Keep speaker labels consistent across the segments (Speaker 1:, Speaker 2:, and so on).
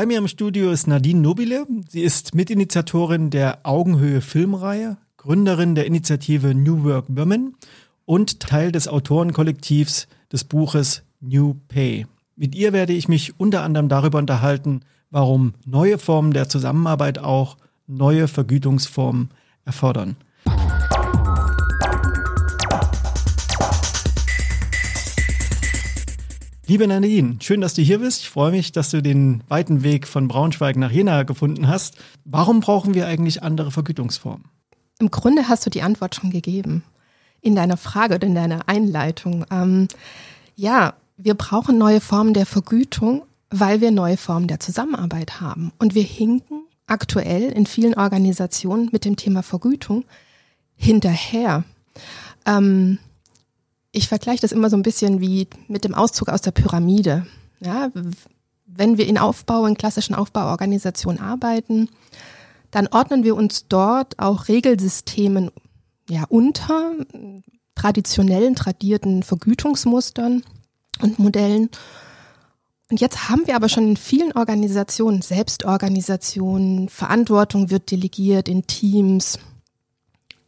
Speaker 1: Bei mir im Studio ist Nadine Nobile. Sie ist Mitinitiatorin der Augenhöhe Filmreihe, Gründerin der Initiative New Work Women und Teil des Autorenkollektivs des Buches New Pay. Mit ihr werde ich mich unter anderem darüber unterhalten, warum neue Formen der Zusammenarbeit auch neue Vergütungsformen erfordern. Liebe Nadine, schön, dass du hier bist. Ich freue mich, dass du den weiten Weg von Braunschweig nach Jena gefunden hast. Warum brauchen wir eigentlich andere Vergütungsformen?
Speaker 2: Im Grunde hast du die Antwort schon gegeben in deiner Frage oder in deiner Einleitung. Ähm, ja, wir brauchen neue Formen der Vergütung, weil wir neue Formen der Zusammenarbeit haben. Und wir hinken aktuell in vielen Organisationen mit dem Thema Vergütung hinterher. Ähm, ich vergleiche das immer so ein bisschen wie mit dem Auszug aus der Pyramide. Ja, wenn wir in Aufbau, in klassischen Aufbauorganisationen arbeiten, dann ordnen wir uns dort auch Regelsystemen ja, unter, traditionellen, tradierten Vergütungsmustern und Modellen. Und jetzt haben wir aber schon in vielen Organisationen, Selbstorganisationen, Verantwortung wird delegiert in Teams.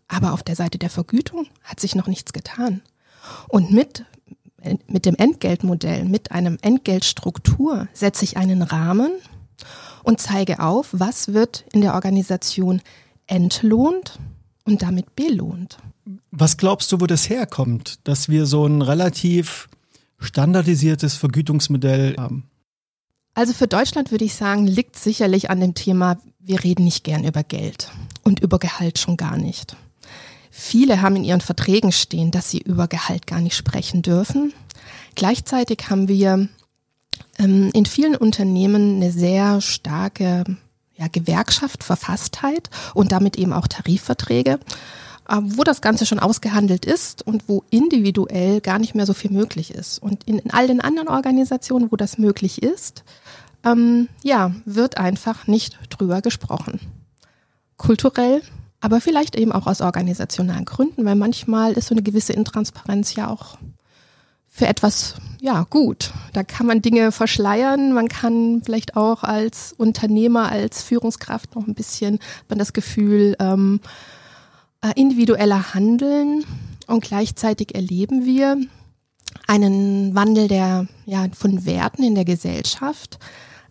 Speaker 2: Aber auf der Seite der Vergütung hat sich noch nichts getan. Und mit, mit dem Entgeltmodell, mit einem Entgeltstruktur setze ich einen Rahmen und zeige auf, was wird in der Organisation entlohnt und damit belohnt.
Speaker 1: Was glaubst du, wo das herkommt, dass wir so ein relativ standardisiertes Vergütungsmodell haben?
Speaker 2: Also für Deutschland würde ich sagen, liegt sicherlich an dem Thema, wir reden nicht gern über Geld und über Gehalt schon gar nicht. Viele haben in ihren Verträgen stehen, dass sie über Gehalt gar nicht sprechen dürfen. Gleichzeitig haben wir ähm, in vielen Unternehmen eine sehr starke ja, Gewerkschaft, Verfasstheit und damit eben auch Tarifverträge, äh, wo das Ganze schon ausgehandelt ist und wo individuell gar nicht mehr so viel möglich ist. Und in, in all den anderen Organisationen, wo das möglich ist, ähm, ja, wird einfach nicht drüber gesprochen. Kulturell aber vielleicht eben auch aus organisationalen Gründen, weil manchmal ist so eine gewisse Intransparenz ja auch für etwas, ja, gut. Da kann man Dinge verschleiern, man kann vielleicht auch als Unternehmer, als Führungskraft noch ein bisschen man das Gefühl, ähm, äh, individueller handeln. Und gleichzeitig erleben wir einen Wandel der, ja, von Werten in der Gesellschaft,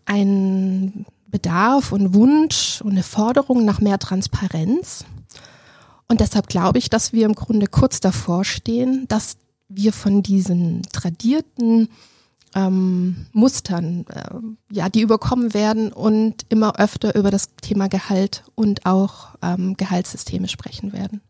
Speaker 2: ein Bedarf und Wunsch und eine Forderung nach mehr Transparenz. Und deshalb glaube ich, dass wir im Grunde kurz davor stehen, dass wir von diesen tradierten ähm, Mustern, äh, ja, die überkommen werden und immer öfter über das Thema Gehalt und auch ähm, Gehaltssysteme sprechen werden.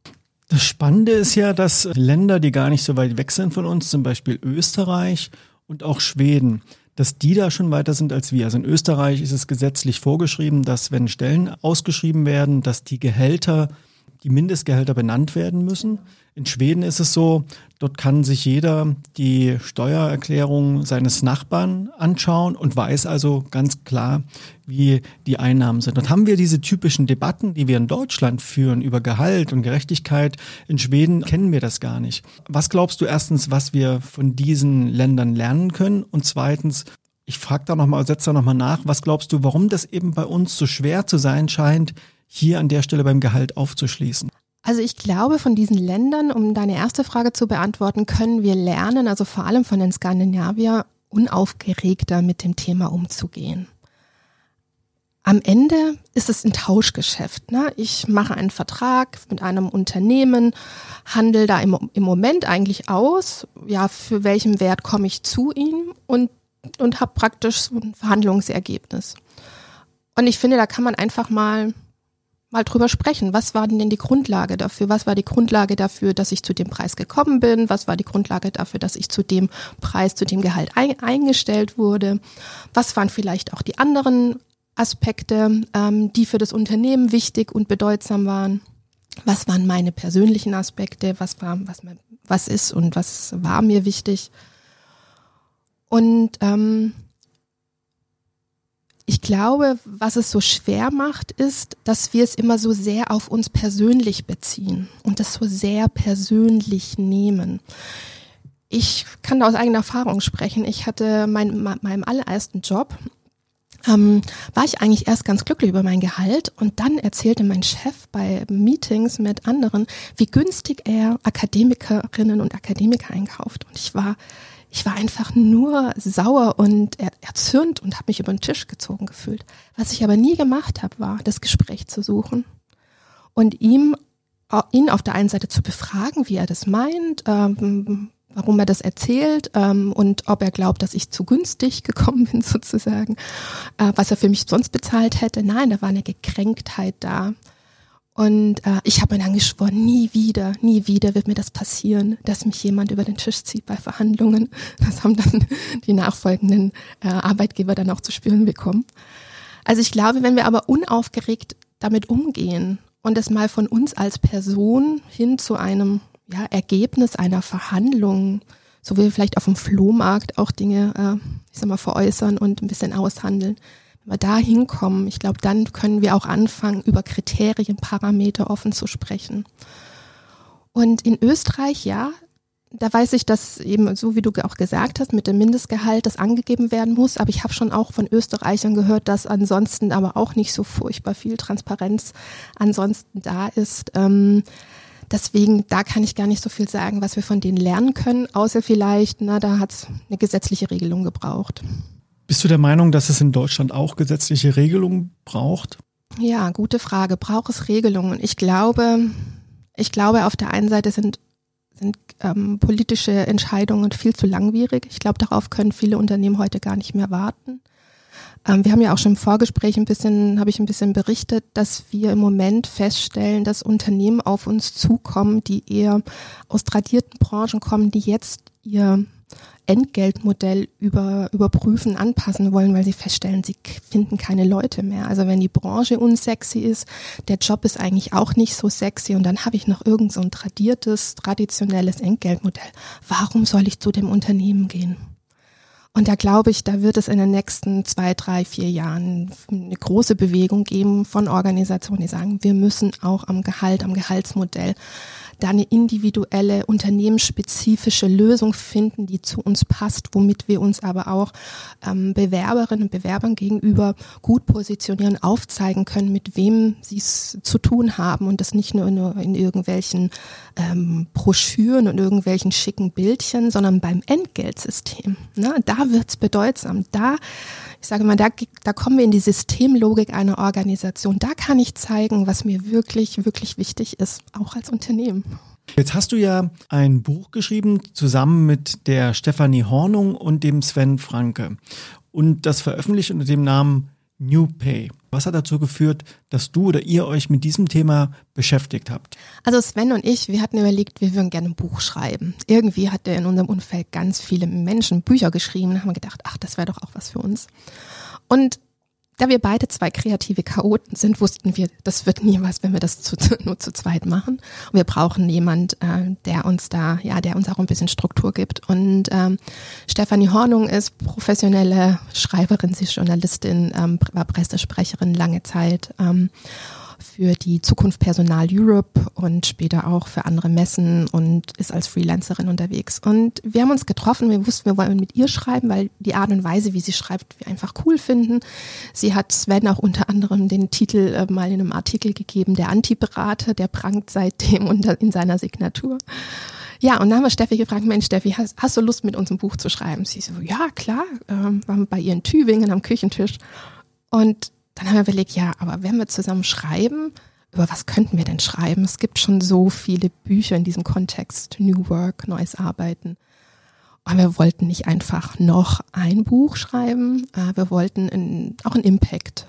Speaker 1: Das Spannende ist ja, dass Länder, die gar nicht so weit weg sind von uns, zum Beispiel Österreich und auch Schweden, dass die da schon weiter sind als wir. Also in Österreich ist es gesetzlich vorgeschrieben, dass wenn Stellen ausgeschrieben werden, dass die Gehälter, die Mindestgehälter benannt werden müssen. In Schweden ist es so, dort kann sich jeder die Steuererklärung seines Nachbarn anschauen und weiß also ganz klar, wie die Einnahmen sind. Dort haben wir diese typischen Debatten, die wir in Deutschland führen über Gehalt und Gerechtigkeit. In Schweden kennen wir das gar nicht. Was glaubst du erstens, was wir von diesen Ländern lernen können? Und zweitens, ich frage da nochmal, setze da nochmal nach, was glaubst du, warum das eben bei uns so schwer zu sein scheint, hier an der Stelle beim Gehalt aufzuschließen?
Speaker 2: Also ich glaube, von diesen Ländern, um deine erste Frage zu beantworten, können wir lernen, also vor allem von den Skandinavier, unaufgeregter mit dem Thema umzugehen. Am Ende ist es ein Tauschgeschäft. Ne? Ich mache einen Vertrag mit einem Unternehmen, handle da im, im Moment eigentlich aus, ja, für welchen Wert komme ich zu ihm und, und habe praktisch so ein Verhandlungsergebnis. Und ich finde, da kann man einfach mal mal drüber sprechen. Was war denn die Grundlage dafür? Was war die Grundlage dafür, dass ich zu dem Preis gekommen bin? Was war die Grundlage dafür, dass ich zu dem Preis, zu dem Gehalt ein, eingestellt wurde? Was waren vielleicht auch die anderen Aspekte, ähm, die für das Unternehmen wichtig und bedeutsam waren? Was waren meine persönlichen Aspekte? Was war, was, was ist und was war mir wichtig? Und ähm, ich glaube, was es so schwer macht, ist, dass wir es immer so sehr auf uns persönlich beziehen und das so sehr persönlich nehmen. Ich kann da aus eigener Erfahrung sprechen. Ich hatte mein, meinem allerersten Job, ähm, war ich eigentlich erst ganz glücklich über mein Gehalt und dann erzählte mein Chef bei Meetings mit anderen, wie günstig er Akademikerinnen und Akademiker einkauft. Und ich war, ich war einfach nur sauer und er, erzürnt und habe mich über den Tisch gezogen gefühlt. Was ich aber nie gemacht habe, war, das Gespräch zu suchen und ihm ihn auf der einen Seite zu befragen, wie er das meint, ähm, warum er das erzählt ähm, und ob er glaubt, dass ich zu günstig gekommen bin sozusagen, äh, was er für mich sonst bezahlt hätte. Nein, da war eine Gekränktheit da. Und äh, ich habe mir dann geschworen, nie wieder, nie wieder wird mir das passieren, dass mich jemand über den Tisch zieht bei Verhandlungen. Das haben dann die nachfolgenden äh, Arbeitgeber dann auch zu spüren bekommen. Also ich glaube, wenn wir aber unaufgeregt damit umgehen und es mal von uns als Person hin zu einem ja, Ergebnis einer Verhandlung, so wie wir vielleicht auf dem Flohmarkt auch Dinge, äh, ich sag mal, veräußern und ein bisschen aushandeln. Wenn wir da hinkommen, ich glaube, dann können wir auch anfangen, über Kriterien, Parameter offen zu sprechen. Und in Österreich, ja, da weiß ich, dass eben, so wie du auch gesagt hast, mit dem Mindestgehalt das angegeben werden muss. Aber ich habe schon auch von Österreichern gehört, dass ansonsten aber auch nicht so furchtbar viel Transparenz ansonsten da ist. Ähm, Deswegen, da kann ich gar nicht so viel sagen, was wir von denen lernen können, außer vielleicht, na, da hat es eine gesetzliche Regelung gebraucht.
Speaker 1: Bist du der Meinung, dass es in Deutschland auch gesetzliche Regelungen braucht?
Speaker 2: Ja, gute Frage. Braucht es Regelungen? Ich glaube, ich glaube, auf der einen Seite sind, sind ähm, politische Entscheidungen viel zu langwierig. Ich glaube, darauf können viele Unternehmen heute gar nicht mehr warten. Ähm, wir haben ja auch schon im Vorgespräch ein bisschen, habe ich ein bisschen berichtet, dass wir im Moment feststellen, dass Unternehmen auf uns zukommen, die eher aus tradierten Branchen kommen, die jetzt ihr Entgeltmodell über, überprüfen, anpassen wollen, weil sie feststellen, sie finden keine Leute mehr. Also wenn die Branche unsexy ist, der Job ist eigentlich auch nicht so sexy und dann habe ich noch irgend so ein tradiertes, traditionelles Entgeltmodell. Warum soll ich zu dem Unternehmen gehen? Und da glaube ich, da wird es in den nächsten zwei, drei, vier Jahren eine große Bewegung geben von Organisationen, die sagen, wir müssen auch am Gehalt, am Gehaltsmodell da eine individuelle, unternehmensspezifische Lösung finden, die zu uns passt, womit wir uns aber auch ähm, Bewerberinnen und Bewerbern gegenüber gut positionieren, aufzeigen können, mit wem sie es zu tun haben und das nicht nur in, in irgendwelchen ähm, Broschüren und irgendwelchen schicken Bildchen, sondern beim Entgeltsystem. Ne? Da wird's bedeutsam. Da ich sage mal, da, da kommen wir in die Systemlogik einer Organisation. Da kann ich zeigen, was mir wirklich, wirklich wichtig ist, auch als Unternehmen.
Speaker 1: Jetzt hast du ja ein Buch geschrieben, zusammen mit der Stefanie Hornung und dem Sven Franke. Und das veröffentlicht unter dem Namen New Pay. Was hat dazu geführt, dass du oder ihr euch mit diesem Thema beschäftigt habt?
Speaker 2: Also Sven und ich, wir hatten überlegt, wir würden gerne ein Buch schreiben. Irgendwie hat er in unserem Umfeld ganz viele Menschen Bücher geschrieben. Da haben wir gedacht, ach, das wäre doch auch was für uns. Und da wir beide zwei kreative Chaoten sind, wussten wir, das wird nie was, wenn wir das zu, nur zu zweit machen. Und wir brauchen jemand, äh, der uns da, ja, der uns auch ein bisschen Struktur gibt. Und ähm, Stefanie Hornung ist professionelle Schreiberin, sie ist Journalistin, ähm, war Pressesprecherin lange Zeit. Ähm, für die Zukunft Personal Europe und später auch für andere Messen und ist als Freelancerin unterwegs. Und wir haben uns getroffen, wir wussten, wir wollen mit ihr schreiben, weil die Art und Weise, wie sie schreibt, wir einfach cool finden. Sie hat Sven auch unter anderem den Titel äh, mal in einem Artikel gegeben, der Antiberater, der prangt seitdem unter, in seiner Signatur. Ja, und dann haben wir Steffi gefragt, Mensch, Steffi, hast, hast du Lust, mit uns ein Buch zu schreiben? Sie so, ja, klar, ähm, waren bei ihr in Tübingen am Küchentisch. Und dann haben wir überlegt, ja, aber wenn wir zusammen schreiben, über was könnten wir denn schreiben? Es gibt schon so viele Bücher in diesem Kontext, New Work, neues Arbeiten. Und wir wollten nicht einfach noch ein Buch schreiben, wir wollten in, auch einen Impact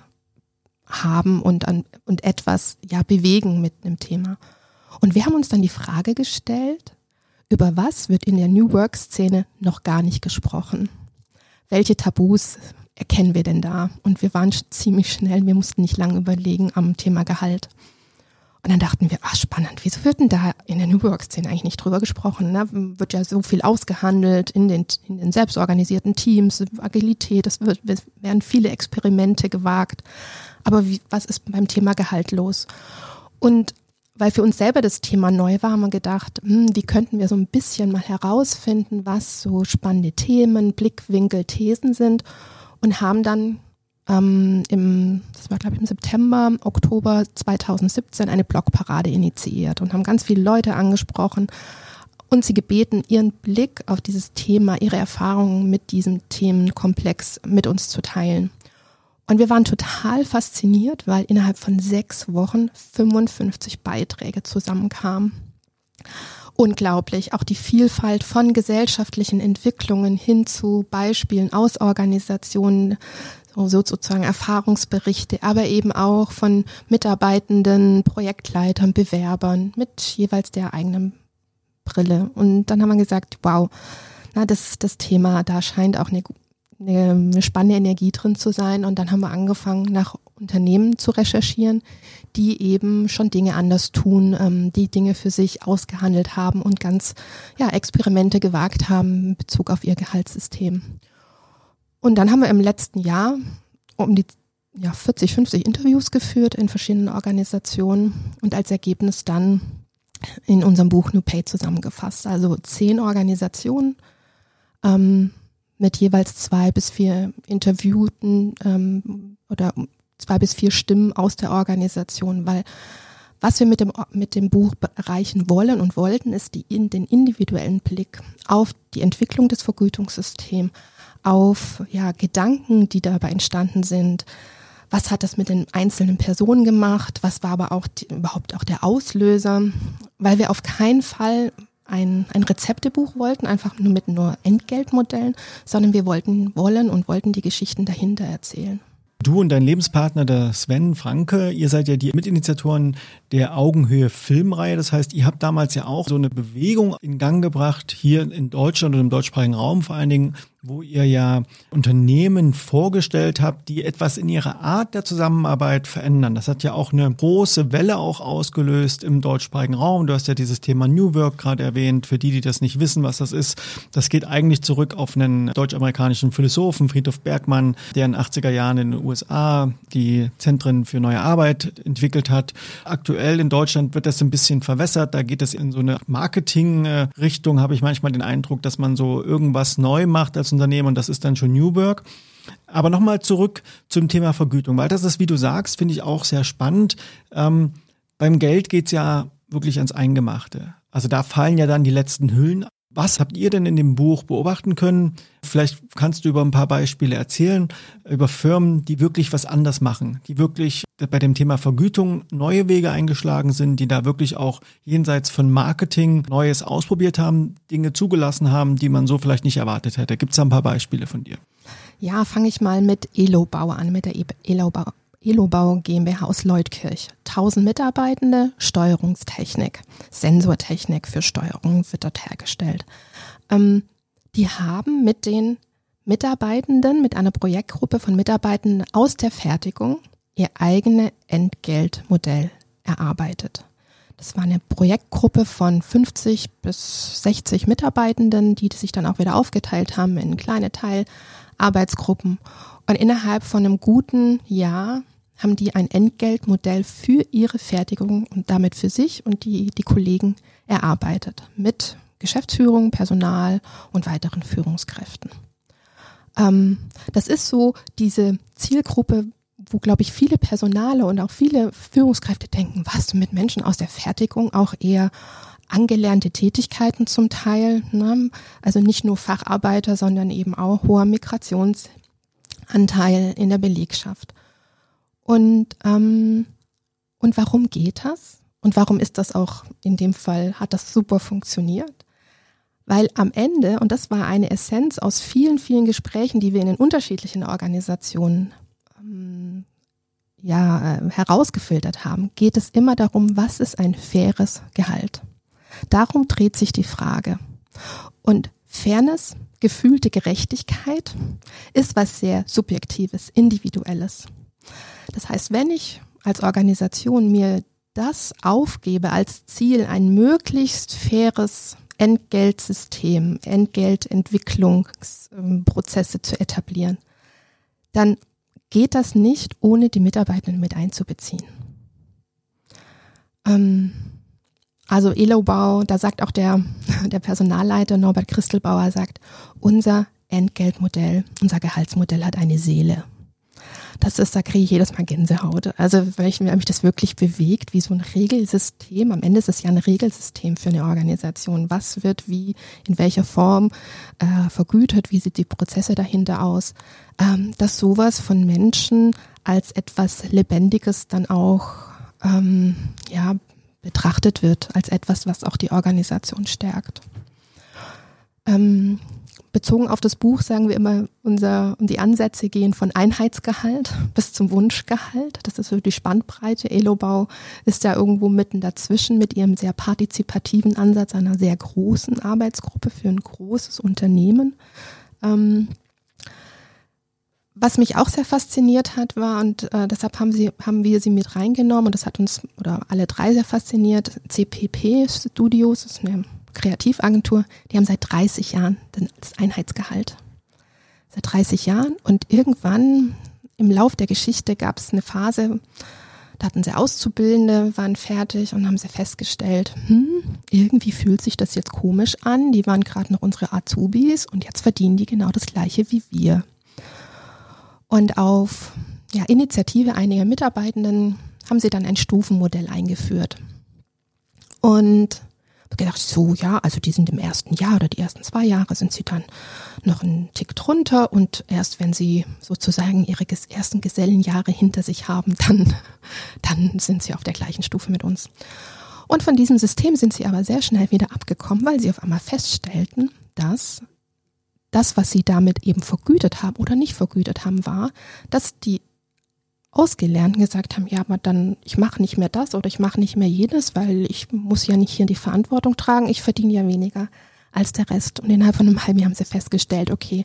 Speaker 2: haben und, an, und etwas ja bewegen mit einem Thema. Und wir haben uns dann die Frage gestellt, über was wird in der New Work Szene noch gar nicht gesprochen? Welche Tabus erkennen wir denn da? Und wir waren ziemlich schnell, wir mussten nicht lange überlegen am Thema Gehalt. Und dann dachten wir, ah, spannend, wieso wird denn da in der New Work-Szene eigentlich nicht drüber gesprochen? Ne? Wird ja so viel ausgehandelt in den, in den selbstorganisierten Teams, Agilität, es werden viele Experimente gewagt. Aber wie, was ist beim Thema Gehalt los? Und weil für uns selber das Thema neu war, haben wir gedacht, hm, wie könnten wir so ein bisschen mal herausfinden, was so spannende Themen, Blickwinkel, Thesen sind und haben dann ähm, im, das war glaube ich im September, Oktober 2017 eine Blogparade initiiert und haben ganz viele Leute angesprochen und sie gebeten, ihren Blick auf dieses Thema, ihre Erfahrungen mit diesem Themenkomplex mit uns zu teilen. Und wir waren total fasziniert, weil innerhalb von sechs Wochen 55 Beiträge zusammenkamen. Unglaublich, auch die Vielfalt von gesellschaftlichen Entwicklungen hin zu Beispielen aus Organisationen, so sozusagen Erfahrungsberichte, aber eben auch von Mitarbeitenden, Projektleitern, Bewerbern mit jeweils der eigenen Brille. Und dann haben wir gesagt, wow, na, das, das Thema, da scheint auch eine, eine spannende Energie drin zu sein. Und dann haben wir angefangen, nach Unternehmen zu recherchieren, die eben schon Dinge anders tun, ähm, die Dinge für sich ausgehandelt haben und ganz ja, Experimente gewagt haben in Bezug auf ihr Gehaltssystem. Und dann haben wir im letzten Jahr um die ja, 40, 50 Interviews geführt in verschiedenen Organisationen und als Ergebnis dann in unserem Buch New Pay zusammengefasst. Also zehn Organisationen ähm, mit jeweils zwei bis vier Interviewten ähm, oder zwei bis vier Stimmen aus der Organisation, weil was wir mit dem, mit dem Buch erreichen wollen und wollten, ist die, in, den individuellen Blick auf die Entwicklung des Vergütungssystems, auf ja, Gedanken, die dabei entstanden sind, was hat das mit den einzelnen Personen gemacht, was war aber auch die, überhaupt auch der Auslöser, weil wir auf keinen Fall ein, ein Rezeptebuch wollten, einfach nur mit nur Entgeltmodellen, sondern wir wollten, wollen und wollten die Geschichten dahinter erzählen.
Speaker 1: Du und dein Lebenspartner, der Sven Franke, ihr seid ja die Mitinitiatoren der Augenhöhe Filmreihe. Das heißt, ihr habt damals ja auch so eine Bewegung in Gang gebracht, hier in Deutschland und im deutschsprachigen Raum vor allen Dingen, wo ihr ja Unternehmen vorgestellt habt, die etwas in ihrer Art der Zusammenarbeit verändern. Das hat ja auch eine große Welle auch ausgelöst im deutschsprachigen Raum. Du hast ja dieses Thema New Work gerade erwähnt. Für die, die das nicht wissen, was das ist, das geht eigentlich zurück auf einen deutsch-amerikanischen Philosophen, Friedhof Bergmann, der in den 80er Jahren in den USA die Zentren für neue Arbeit entwickelt hat. Aktuell in Deutschland wird das ein bisschen verwässert. Da geht es in so eine Marketing-Richtung, habe ich manchmal den Eindruck, dass man so irgendwas neu macht als Unternehmen und das ist dann schon Newberg. Aber nochmal zurück zum Thema Vergütung, weil das ist, wie du sagst, finde ich auch sehr spannend. Ähm, beim Geld geht's ja wirklich ans Eingemachte. Also da fallen ja dann die letzten Hüllen. Was habt ihr denn in dem Buch beobachten können? Vielleicht kannst du über ein paar Beispiele erzählen, über Firmen, die wirklich was anders machen, die wirklich bei dem Thema Vergütung neue Wege eingeschlagen sind, die da wirklich auch jenseits von Marketing Neues ausprobiert haben, Dinge zugelassen haben, die man so vielleicht nicht erwartet hätte. Gibt es da ein paar Beispiele von dir?
Speaker 2: Ja, fange ich mal mit Elobau an, mit der Elobau. Elobau GmbH aus Leutkirch. 1000 Mitarbeitende, Steuerungstechnik, Sensortechnik für Steuerung wird dort hergestellt. Ähm, die haben mit den Mitarbeitenden, mit einer Projektgruppe von Mitarbeitenden aus der Fertigung ihr eigenes Entgeltmodell erarbeitet. Das war eine Projektgruppe von 50 bis 60 Mitarbeitenden, die sich dann auch wieder aufgeteilt haben in kleine Teilarbeitsgruppen. Und innerhalb von einem guten Jahr haben die ein Entgeltmodell für ihre Fertigung und damit für sich und die, die Kollegen erarbeitet mit Geschäftsführung, Personal und weiteren Führungskräften. Ähm, das ist so diese Zielgruppe, wo, glaube ich, viele Personale und auch viele Führungskräfte denken, was mit Menschen aus der Fertigung auch eher angelernte Tätigkeiten zum Teil, ne? also nicht nur Facharbeiter, sondern eben auch hoher Migrationsanteil in der Belegschaft. Und, ähm, und warum geht das? Und warum ist das auch in dem Fall, hat das super funktioniert? Weil am Ende, und das war eine Essenz aus vielen, vielen Gesprächen, die wir in den unterschiedlichen Organisationen ähm, ja, äh, herausgefiltert haben, geht es immer darum, was ist ein faires Gehalt? Darum dreht sich die Frage. Und Fairness, gefühlte Gerechtigkeit ist was sehr Subjektives, Individuelles. Das heißt, wenn ich als Organisation mir das aufgebe als Ziel, ein möglichst faires Entgeltsystem, Entgeltentwicklungsprozesse zu etablieren, dann geht das nicht, ohne die Mitarbeitenden mit einzubeziehen. Ähm, also Elobau, da sagt auch der, der Personalleiter Norbert Christelbauer, sagt, unser Entgeltmodell, unser Gehaltsmodell hat eine Seele. Das ist, da kriege ich jedes Mal Gänsehaut. Also weil, ich, weil mich das wirklich bewegt, wie so ein Regelsystem. Am Ende ist es ja ein Regelsystem für eine Organisation. Was wird wie, in welcher Form äh, vergütet, wie sieht die Prozesse dahinter aus, ähm, dass sowas von Menschen als etwas Lebendiges dann auch ähm, ja, betrachtet wird, als etwas, was auch die Organisation stärkt. Ähm, bezogen auf das Buch sagen wir immer, unser, die Ansätze gehen von Einheitsgehalt bis zum Wunschgehalt. Das ist so die Spannbreite. Elobau ist da irgendwo mitten dazwischen mit ihrem sehr partizipativen Ansatz einer sehr großen Arbeitsgruppe für ein großes Unternehmen. Ähm, was mich auch sehr fasziniert hat, war, und äh, deshalb haben, sie, haben wir sie mit reingenommen, und das hat uns, oder alle drei sehr fasziniert, CPP Studios, ist eine Kreativagentur, die haben seit 30 Jahren das Einheitsgehalt. Seit 30 Jahren. Und irgendwann im Lauf der Geschichte gab es eine Phase, da hatten sie Auszubildende, waren fertig und haben sie festgestellt, hm, irgendwie fühlt sich das jetzt komisch an. Die waren gerade noch unsere Azubis und jetzt verdienen die genau das gleiche wie wir. Und auf ja, Initiative einiger Mitarbeitenden haben sie dann ein Stufenmodell eingeführt. Und gedacht, so ja, also die sind im ersten Jahr oder die ersten zwei Jahre sind sie dann noch einen Tick drunter und erst wenn sie sozusagen ihre ersten Gesellenjahre hinter sich haben, dann, dann sind sie auf der gleichen Stufe mit uns. Und von diesem System sind sie aber sehr schnell wieder abgekommen, weil sie auf einmal feststellten, dass das, was sie damit eben vergütet haben oder nicht vergütet haben, war, dass die Ausgelernten gesagt haben, ja, aber dann, ich mache nicht mehr das oder ich mache nicht mehr jenes, weil ich muss ja nicht hier die Verantwortung tragen, ich verdiene ja weniger als der Rest. Und innerhalb von einem halben Jahr haben sie festgestellt, okay,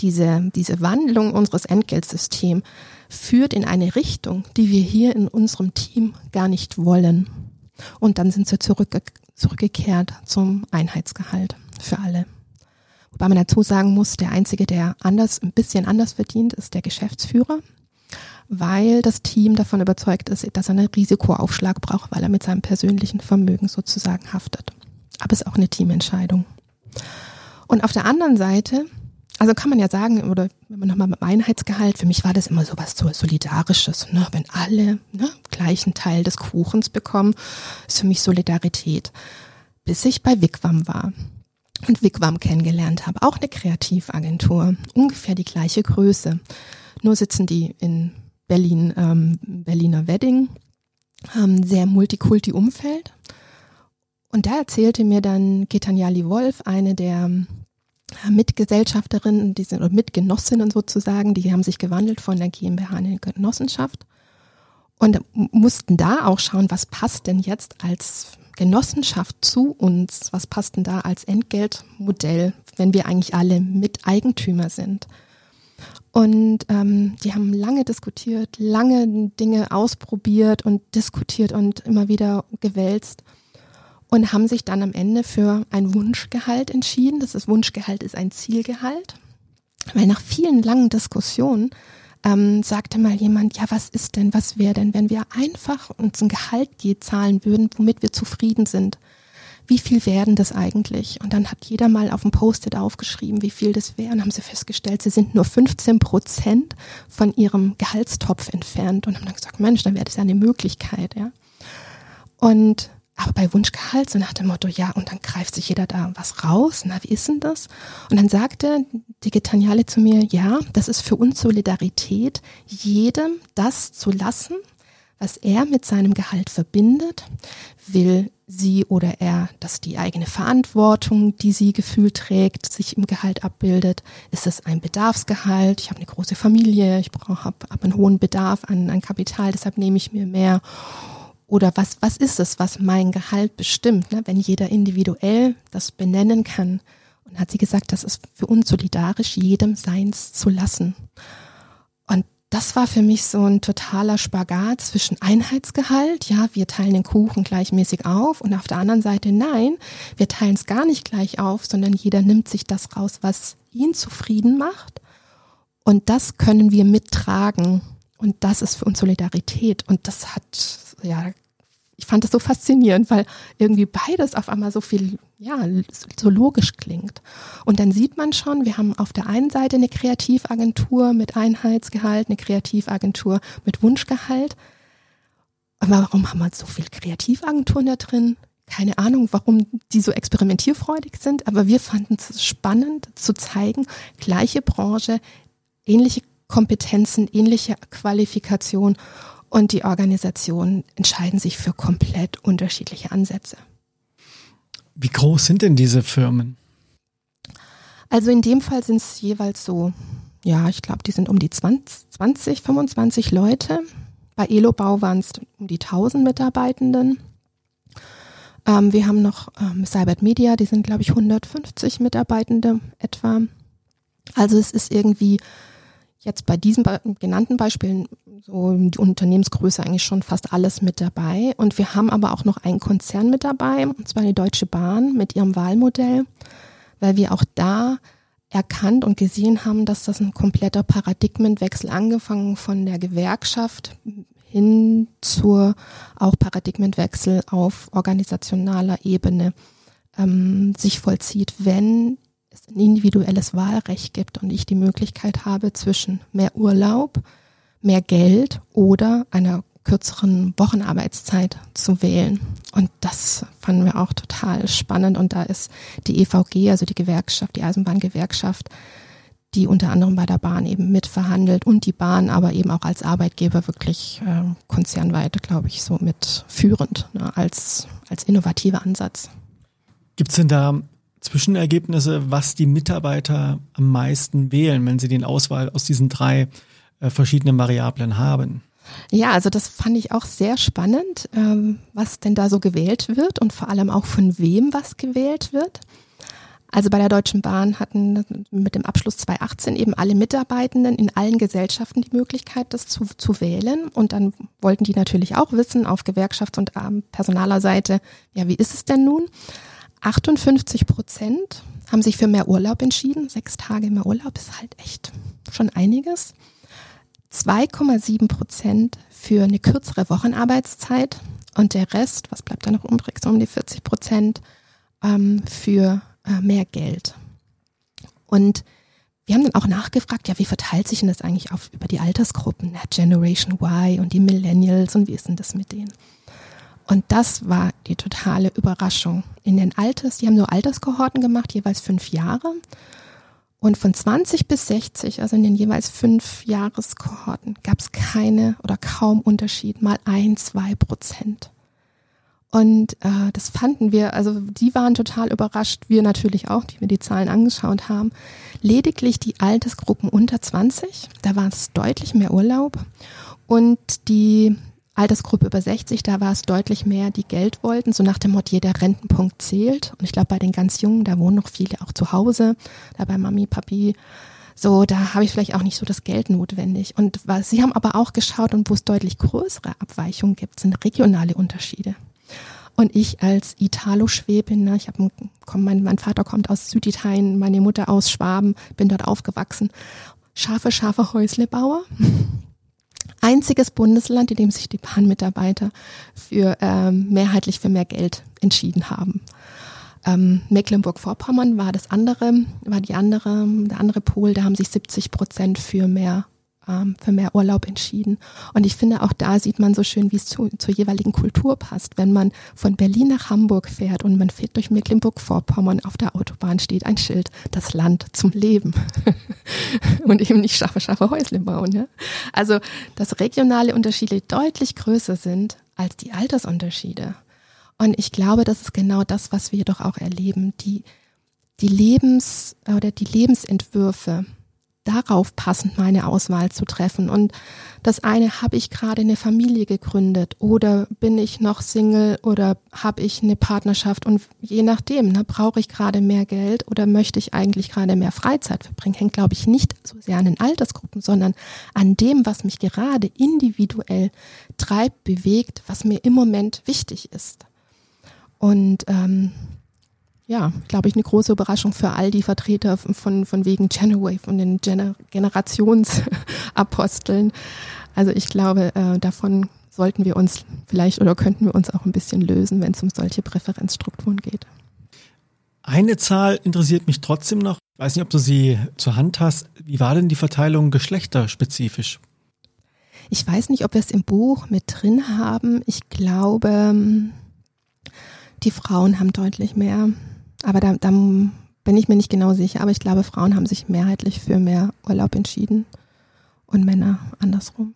Speaker 2: diese, diese Wandlung unseres Entgeltsystems führt in eine Richtung, die wir hier in unserem Team gar nicht wollen. Und dann sind sie zurückge zurückgekehrt zum Einheitsgehalt für alle. Wobei man dazu sagen muss, der Einzige, der anders, ein bisschen anders verdient, ist der Geschäftsführer, weil das Team davon überzeugt ist, dass er einen Risikoaufschlag braucht, weil er mit seinem persönlichen Vermögen sozusagen haftet. Aber es ist auch eine Teamentscheidung. Und auf der anderen Seite, also kann man ja sagen, oder wenn man nochmal beim Einheitsgehalt, für mich war das immer so was so Solidarisches, ne? wenn alle ne, gleichen Teil des Kuchens bekommen, ist für mich Solidarität. Bis ich bei Wigwam war und Wigwam kennengelernt habe. Auch eine Kreativagentur, ungefähr die gleiche Größe. Nur sitzen die in Berlin, ähm, Berliner Wedding, ähm, sehr Multikulti-Umfeld. Und da erzählte mir dann Getanjali Wolf, eine der äh, Mitgesellschafterinnen, die sind, oder Mitgenossinnen sozusagen, die haben sich gewandelt von der GmbH in eine Genossenschaft und mussten da auch schauen, was passt denn jetzt als Genossenschaft zu uns? Was passt denn da als Entgeltmodell, wenn wir eigentlich alle Miteigentümer sind? Und ähm, die haben lange diskutiert, lange Dinge ausprobiert und diskutiert und immer wieder gewälzt und haben sich dann am Ende für ein Wunschgehalt entschieden. Das ist Wunschgehalt ist ein Zielgehalt, weil nach vielen langen Diskussionen ähm, sagte mal jemand, ja, was ist denn, was wäre denn, wenn wir einfach uns ein Gehalt zahlen würden, womit wir zufrieden sind? Wie viel werden das eigentlich? Und dann hat jeder mal auf dem Post-it aufgeschrieben, wie viel das wäre. Und haben sie festgestellt, sie sind nur 15 Prozent von ihrem Gehaltstopf entfernt und haben dann gesagt, Mensch, dann wäre das ja eine Möglichkeit, ja. Und aber bei Wunschgehalt, so nach dem Motto, ja, und dann greift sich jeder da was raus. Na, wie ist denn das? Und dann sagte die Getaniale zu mir, ja, das ist für uns Solidarität, jedem das zu lassen, was er mit seinem Gehalt verbindet. Will sie oder er, dass die eigene Verantwortung, die sie gefühlt trägt, sich im Gehalt abbildet? Ist es ein Bedarfsgehalt? Ich habe eine große Familie, ich brauche hab, hab einen hohen Bedarf an, an Kapital, deshalb nehme ich mir mehr. Oder was, was ist es, was mein Gehalt bestimmt, ne? wenn jeder individuell das benennen kann? Und hat sie gesagt, das ist für uns solidarisch, jedem seins zu lassen. Das war für mich so ein totaler Spagat zwischen Einheitsgehalt, ja, wir teilen den Kuchen gleichmäßig auf und auf der anderen Seite nein, wir teilen es gar nicht gleich auf, sondern jeder nimmt sich das raus, was ihn zufrieden macht. Und das können wir mittragen. Und das ist für uns Solidarität. Und das hat ja ich fand das so faszinierend, weil irgendwie beides auf einmal so viel, ja, so logisch klingt. Und dann sieht man schon, wir haben auf der einen Seite eine Kreativagentur mit Einheitsgehalt, eine Kreativagentur mit Wunschgehalt. Aber warum haben wir so viele Kreativagenturen da drin? Keine Ahnung, warum die so experimentierfreudig sind, aber wir fanden es spannend zu zeigen, gleiche Branche, ähnliche Kompetenzen, ähnliche Qualifikation und die Organisationen entscheiden sich für komplett unterschiedliche Ansätze.
Speaker 1: Wie groß sind denn diese Firmen?
Speaker 2: Also in dem Fall sind es jeweils so, ja, ich glaube, die sind um die 20, 20 25 Leute. Bei Elobau waren es um die 1000 Mitarbeitenden. Ähm, wir haben noch ähm, Cybert Media, die sind, glaube ich, 150 Mitarbeitende etwa. Also es ist irgendwie jetzt bei diesen genannten Beispielen so die Unternehmensgröße eigentlich schon fast alles mit dabei. Und wir haben aber auch noch einen Konzern mit dabei, und zwar die Deutsche Bahn mit ihrem Wahlmodell, weil wir auch da erkannt und gesehen haben, dass das ein kompletter Paradigmenwechsel angefangen von der Gewerkschaft hin zur auch Paradigmenwechsel auf organisationaler Ebene ähm, sich vollzieht, wenn es ein individuelles Wahlrecht gibt und ich die Möglichkeit habe, zwischen mehr Urlaub, mehr Geld oder einer kürzeren Wochenarbeitszeit zu wählen. Und das fanden wir auch total spannend. Und da ist die EVG, also die Gewerkschaft, die Eisenbahngewerkschaft, die unter anderem bei der Bahn eben mitverhandelt und die Bahn aber eben auch als Arbeitgeber wirklich äh, konzernweit, glaube ich, so mit führend ne, als, als innovativer Ansatz.
Speaker 1: Gibt es denn da Zwischenergebnisse, was die Mitarbeiter am meisten wählen, wenn sie den Auswahl aus diesen drei äh, verschiedenen Variablen haben?
Speaker 2: Ja, also das fand ich auch sehr spannend, ähm, was denn da so gewählt wird und vor allem auch von wem was gewählt wird. Also bei der Deutschen Bahn hatten mit dem Abschluss 2018 eben alle Mitarbeitenden in allen Gesellschaften die Möglichkeit, das zu, zu wählen. Und dann wollten die natürlich auch wissen auf Gewerkschafts- und ähm, Personaler Seite, ja, wie ist es denn nun? 58 Prozent haben sich für mehr Urlaub entschieden. Sechs Tage mehr Urlaub ist halt echt schon einiges. 2,7 Prozent für eine kürzere Wochenarbeitszeit und der Rest, was bleibt da noch übrig, so um die 40 Prozent ähm, für äh, mehr Geld. Und wir haben dann auch nachgefragt, ja, wie verteilt sich denn das eigentlich auf über die Altersgruppen, Generation Y und die Millennials und wie ist denn das mit denen? Und das war die totale Überraschung. In den Alters, die haben nur Alterskohorten gemacht, jeweils fünf Jahre. Und von 20 bis 60, also in den jeweils fünf Jahreskohorten, gab es keine oder kaum Unterschied, mal ein, zwei Prozent. Und äh, das fanden wir, also die waren total überrascht, wir natürlich auch, die wir die Zahlen angeschaut haben. Lediglich die Altersgruppen unter 20, da war es deutlich mehr Urlaub. Und die Altersgruppe über 60, da war es deutlich mehr, die Geld wollten, so nach dem Motto, jeder Rentenpunkt zählt. Und ich glaube, bei den ganz Jungen, da wohnen noch viele auch zu Hause, da bei Mami, Papi, so, da habe ich vielleicht auch nicht so das Geld notwendig. Und was, sie haben aber auch geschaut, und wo es deutlich größere Abweichungen gibt, sind regionale Unterschiede. Und ich als Italo-Schwäbin, ne, ich habe, mein, mein Vater kommt aus Süditalien, meine Mutter aus Schwaben, bin dort aufgewachsen. Scharfe, scharfe Häuslebauer einziges Bundesland, in dem sich die Bahnmitarbeiter für ähm, mehrheitlich für mehr Geld entschieden haben. Ähm, Mecklenburg-Vorpommern war das andere, war die andere, der andere Pol, da haben sich 70 Prozent für mehr ähm, für mehr Urlaub entschieden. Und ich finde, auch da sieht man so schön, wie es zu, zur jeweiligen Kultur passt. Wenn man von Berlin nach Hamburg fährt und man fährt durch Mecklenburg-Vorpommern, auf der Autobahn steht ein Schild, das Land zum Leben. und eben nicht scharfe, scharfe Häusle bauen. Ja? Also, dass regionale Unterschiede deutlich größer sind als die Altersunterschiede. Und ich glaube, das ist genau das, was wir doch auch erleben. Die, die Lebens- oder die Lebensentwürfe darauf passend meine Auswahl zu treffen. Und das eine, habe ich gerade eine Familie gegründet oder bin ich noch Single oder habe ich eine Partnerschaft und je nachdem, ne, brauche ich gerade mehr Geld oder möchte ich eigentlich gerade mehr Freizeit verbringen, hängt, glaube ich, nicht so sehr an den Altersgruppen, sondern an dem, was mich gerade individuell treibt, bewegt, was mir im Moment wichtig ist. Und ähm, ja, glaube ich, eine große Überraschung für all die Vertreter von, von wegen Generwave und den Gener Generationsaposteln. Also ich glaube, äh, davon sollten wir uns vielleicht oder könnten wir uns auch ein bisschen lösen, wenn es um solche Präferenzstrukturen geht.
Speaker 1: Eine Zahl interessiert mich trotzdem noch. Ich weiß nicht, ob du sie zur Hand hast. Wie war denn die Verteilung geschlechterspezifisch?
Speaker 2: Ich weiß nicht, ob wir es im Buch mit drin haben. Ich glaube, die Frauen haben deutlich mehr. Aber da, da bin ich mir nicht genau sicher. Aber ich glaube, Frauen haben sich mehrheitlich für mehr Urlaub entschieden und Männer andersrum.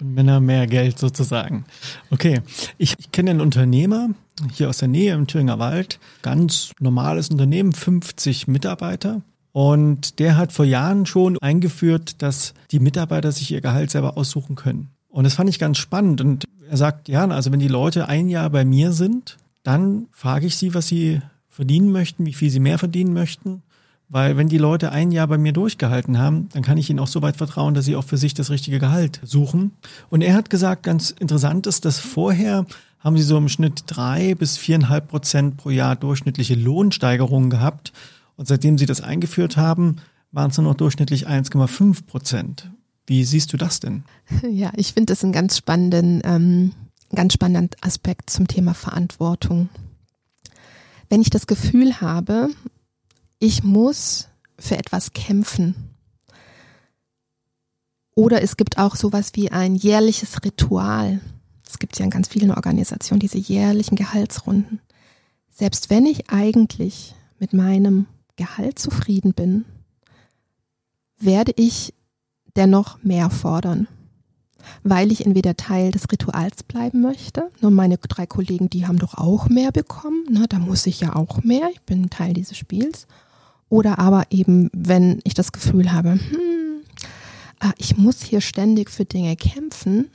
Speaker 1: Und Männer mehr Geld sozusagen. Okay, ich, ich kenne einen Unternehmer hier aus der Nähe im Thüringer Wald. Ganz normales Unternehmen, 50 Mitarbeiter. Und der hat vor Jahren schon eingeführt, dass die Mitarbeiter sich ihr Gehalt selber aussuchen können. Und das fand ich ganz spannend. Und er sagt, ja, also wenn die Leute ein Jahr bei mir sind, dann frage ich sie, was sie verdienen möchten, wie viel sie mehr verdienen möchten. Weil wenn die Leute ein Jahr bei mir durchgehalten haben, dann kann ich ihnen auch so weit vertrauen, dass sie auch für sich das richtige Gehalt suchen. Und er hat gesagt, ganz interessant ist, dass vorher haben sie so im Schnitt drei bis viereinhalb Prozent pro Jahr durchschnittliche Lohnsteigerungen gehabt. Und seitdem sie das eingeführt haben, waren es nur noch durchschnittlich 1,5 Prozent. Wie siehst du das denn?
Speaker 2: Ja, ich finde das einen ganz spannenden, ähm, ganz spannenden Aspekt zum Thema Verantwortung. Wenn ich das Gefühl habe, ich muss für etwas kämpfen. Oder es gibt auch sowas wie ein jährliches Ritual. Es gibt ja in ganz vielen Organisationen diese jährlichen Gehaltsrunden. Selbst wenn ich eigentlich mit meinem Gehalt zufrieden bin, werde ich dennoch mehr fordern, weil ich entweder Teil des Rituals bleiben möchte. Nur meine drei Kollegen, die haben doch auch mehr bekommen. Na, da muss ich ja auch mehr. Ich bin Teil dieses Spiels. Oder aber eben, wenn ich das Gefühl habe, hm, ah, ich muss hier ständig für Dinge kämpfen,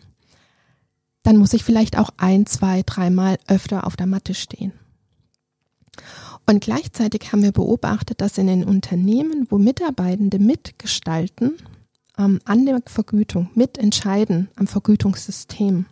Speaker 2: dann muss ich vielleicht auch ein, zwei, dreimal öfter auf der Matte stehen. Und gleichzeitig haben wir beobachtet, dass in den Unternehmen, wo Mitarbeitende mitgestalten, ähm, an der Vergütung, mitentscheiden am Vergütungssystem,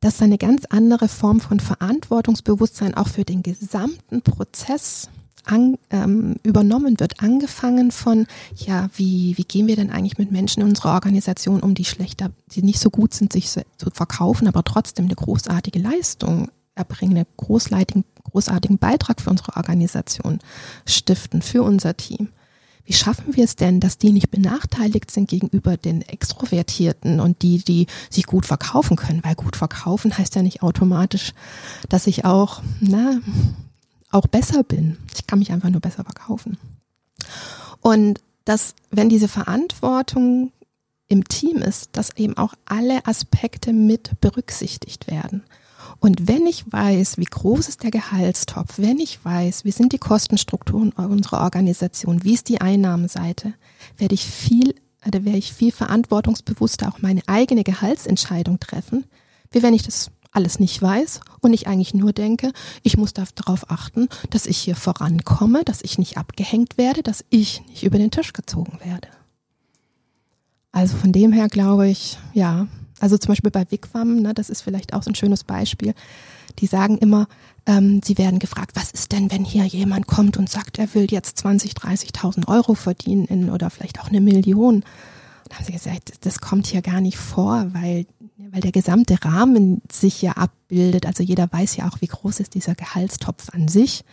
Speaker 2: dass eine ganz andere Form von Verantwortungsbewusstsein auch für den gesamten Prozess an, ähm, übernommen wird, angefangen von, ja, wie, wie gehen wir denn eigentlich mit Menschen in unserer Organisation um, die schlechter, die nicht so gut sind, sich zu verkaufen, aber trotzdem eine großartige Leistung erbringen, einen großartigen, großartigen Beitrag für unsere Organisation stiften, für unser Team. Wie schaffen wir es denn, dass die nicht benachteiligt sind gegenüber den Extrovertierten und die, die sich gut verkaufen können? Weil gut verkaufen heißt ja nicht automatisch, dass ich auch, na, auch besser bin. Ich kann mich einfach nur besser verkaufen. Und dass, wenn diese Verantwortung im Team ist, dass eben auch alle Aspekte mit berücksichtigt werden. Und wenn ich weiß, wie groß ist der Gehaltstopf, wenn ich weiß, wie sind die Kostenstrukturen unserer Organisation, wie ist die Einnahmenseite, werde ich viel, da werde ich viel verantwortungsbewusster auch meine eigene Gehaltsentscheidung treffen, wie wenn ich das alles nicht weiß und ich eigentlich nur denke, ich muss darauf achten, dass ich hier vorankomme, dass ich nicht abgehängt werde, dass ich nicht über den Tisch gezogen werde. Also von dem her glaube ich, ja, also zum Beispiel bei Wigwam, ne, das ist vielleicht auch so ein schönes Beispiel. Die sagen immer, ähm, sie werden gefragt, was ist denn, wenn hier jemand kommt und sagt, er will jetzt 20, 30.000 Euro verdienen in, oder vielleicht auch eine Million. Und haben sie gesagt, das kommt hier gar nicht vor, weil weil der gesamte Rahmen sich ja abbildet. Also jeder weiß ja auch, wie groß ist dieser Gehaltstopf an sich.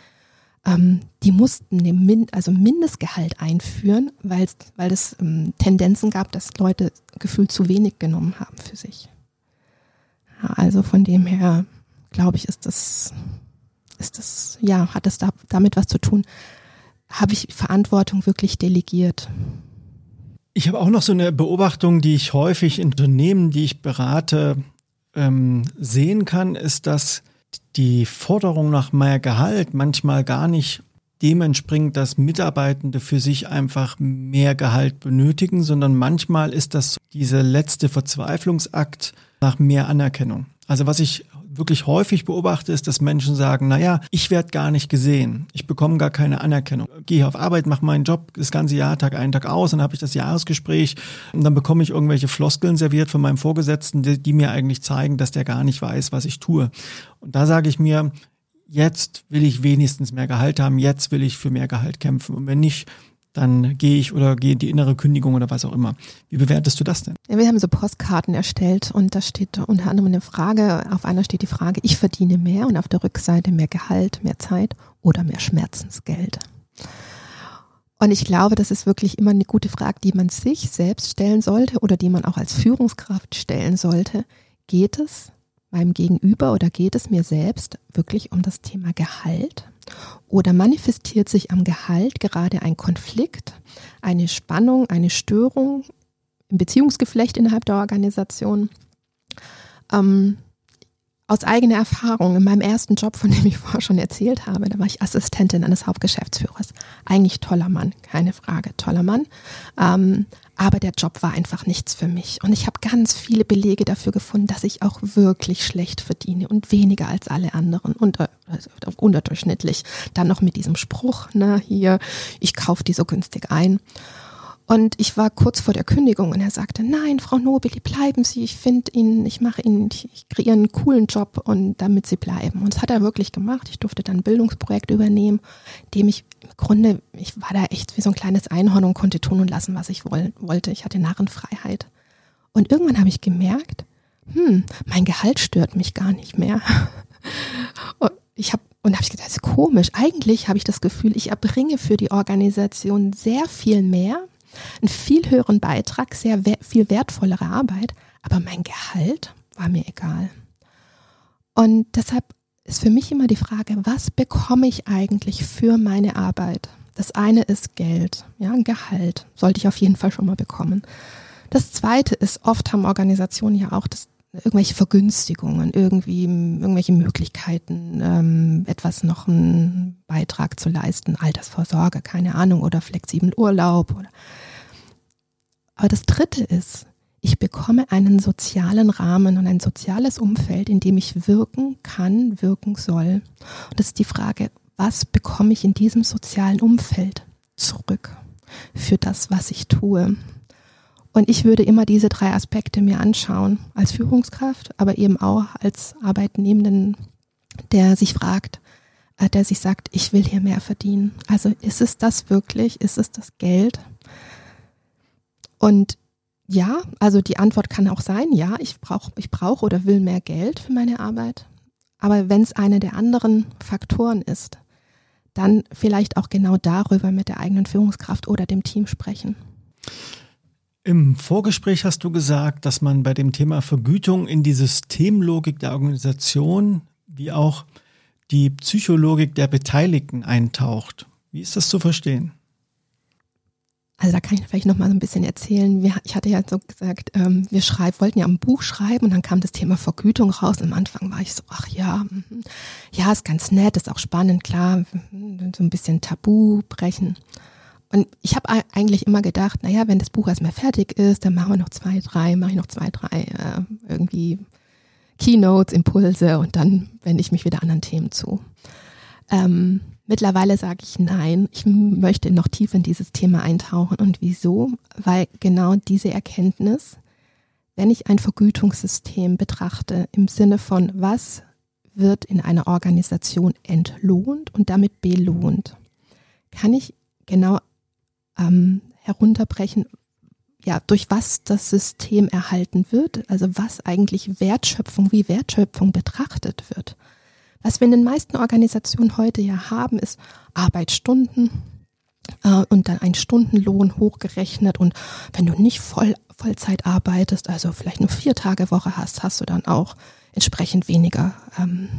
Speaker 2: Ähm, die mussten ein Min also Mindestgehalt einführen, weil es ähm, Tendenzen gab, dass Leute gefühlt zu wenig genommen haben für sich. Ja, also von dem her, glaube ich, ist das, ist das, ja, hat das da, damit was zu tun. Habe ich Verantwortung wirklich delegiert?
Speaker 1: Ich habe auch noch so eine Beobachtung, die ich häufig in Unternehmen, die ich berate, ähm, sehen kann, ist, dass die Forderung nach mehr Gehalt manchmal gar nicht dem entspringt, dass Mitarbeitende für sich einfach mehr Gehalt benötigen, sondern manchmal ist das dieser letzte Verzweiflungsakt nach mehr Anerkennung. Also was ich wirklich häufig beobachte, ist, dass Menschen sagen, naja, ich werde gar nicht gesehen. Ich bekomme gar keine Anerkennung. Gehe auf Arbeit, mache meinen Job das ganze Jahr, Tag ein, Tag aus, dann habe ich das Jahresgespräch und dann bekomme ich irgendwelche Floskeln serviert von meinem Vorgesetzten, die, die mir eigentlich zeigen, dass der gar nicht weiß, was ich tue. Und da sage ich mir, jetzt will ich wenigstens mehr Gehalt haben, jetzt will ich für mehr Gehalt kämpfen. Und wenn ich dann gehe ich oder gehe die innere Kündigung oder was auch immer. Wie bewertest du das denn?
Speaker 2: Ja, wir haben so Postkarten erstellt und da steht unter anderem eine Frage, auf einer steht die Frage, ich verdiene mehr und auf der Rückseite mehr Gehalt, mehr Zeit oder mehr Schmerzensgeld. Und ich glaube, das ist wirklich immer eine gute Frage, die man sich selbst stellen sollte oder die man auch als Führungskraft stellen sollte. Geht es meinem Gegenüber oder geht es mir selbst wirklich um das Thema Gehalt? Oder manifestiert sich am Gehalt gerade ein Konflikt, eine Spannung, eine Störung im Beziehungsgeflecht innerhalb der Organisation? Ähm, aus eigener Erfahrung, in meinem ersten Job, von dem ich vorher schon erzählt habe, da war ich Assistentin eines Hauptgeschäftsführers. Eigentlich toller Mann, keine Frage, toller Mann. Ähm, aber der Job war einfach nichts für mich. Und ich habe ganz viele Belege dafür gefunden, dass ich auch wirklich schlecht verdiene und weniger als alle anderen und äh, also unterdurchschnittlich. Dann noch mit diesem Spruch, ne, hier, ich kaufe die so günstig ein. Und ich war kurz vor der Kündigung und er sagte, nein, Frau Nobili, bleiben Sie. Ich finde Ihnen, ich mache Ihnen, ich kreiere einen coolen Job und damit Sie bleiben. Und das hat er wirklich gemacht. Ich durfte dann ein Bildungsprojekt übernehmen, dem ich im Grunde, ich war da echt wie so ein kleines Einhorn und konnte tun und lassen, was ich wollte. Ich hatte Narrenfreiheit. Und irgendwann habe ich gemerkt, hm, mein Gehalt stört mich gar nicht mehr. Und ich habe und habe ich gedacht, das ist komisch. Eigentlich habe ich das Gefühl, ich erbringe für die Organisation sehr viel mehr einen viel höheren Beitrag, sehr viel wertvollere Arbeit, aber mein Gehalt war mir egal. Und deshalb ist für mich immer die Frage, was bekomme ich eigentlich für meine Arbeit? Das eine ist Geld, ja, ein Gehalt sollte ich auf jeden Fall schon mal bekommen. Das zweite ist, oft haben Organisationen ja auch das, irgendwelche Vergünstigungen, irgendwie irgendwelche Möglichkeiten, ähm, etwas noch einen Beitrag zu leisten, Altersvorsorge, keine Ahnung, oder flexiblen Urlaub oder aber das Dritte ist, ich bekomme einen sozialen Rahmen und ein soziales Umfeld, in dem ich wirken kann, wirken soll. Und das ist die Frage, was bekomme ich in diesem sozialen Umfeld zurück für das, was ich tue? Und ich würde immer diese drei Aspekte mir anschauen, als Führungskraft, aber eben auch als Arbeitnehmenden, der sich fragt, äh, der sich sagt, ich will hier mehr verdienen. Also ist es das wirklich? Ist es das Geld? Und ja, also die Antwort kann auch sein, ja, ich brauche ich brauch oder will mehr Geld für meine Arbeit. Aber wenn es eine der anderen Faktoren ist, dann vielleicht auch genau darüber mit der eigenen Führungskraft oder dem Team sprechen.
Speaker 1: Im Vorgespräch hast du gesagt, dass man bei dem Thema Vergütung in die Systemlogik der Organisation wie auch die Psychologik der Beteiligten eintaucht. Wie ist das zu verstehen?
Speaker 2: Also da kann ich vielleicht noch mal so ein bisschen erzählen. Wir, ich hatte ja so gesagt, ähm, wir schreib, wollten ja ein Buch schreiben und dann kam das Thema Vergütung raus. Am Anfang war ich so, ach ja, mhm. ja, ist ganz nett, ist auch spannend, klar, so ein bisschen Tabu brechen. Und ich habe eigentlich immer gedacht, naja, wenn das Buch erstmal fertig ist, dann machen wir noch zwei, drei, mache ich noch zwei, drei äh, irgendwie Keynotes, Impulse und dann wende ich mich wieder anderen Themen zu. Ähm, Mittlerweile sage ich nein, ich möchte noch tiefer in dieses Thema eintauchen. Und wieso? Weil genau diese Erkenntnis, wenn ich ein Vergütungssystem betrachte im Sinne von, was wird in einer Organisation entlohnt und damit belohnt, kann ich genau ähm, herunterbrechen, ja, durch was das System erhalten wird, also was eigentlich Wertschöpfung, wie Wertschöpfung betrachtet wird. Was wir in den meisten Organisationen heute ja haben, ist Arbeitsstunden äh, und dann ein Stundenlohn hochgerechnet. Und wenn du nicht voll, Vollzeit arbeitest, also vielleicht nur vier Tage Woche hast, hast du dann auch entsprechend weniger ähm,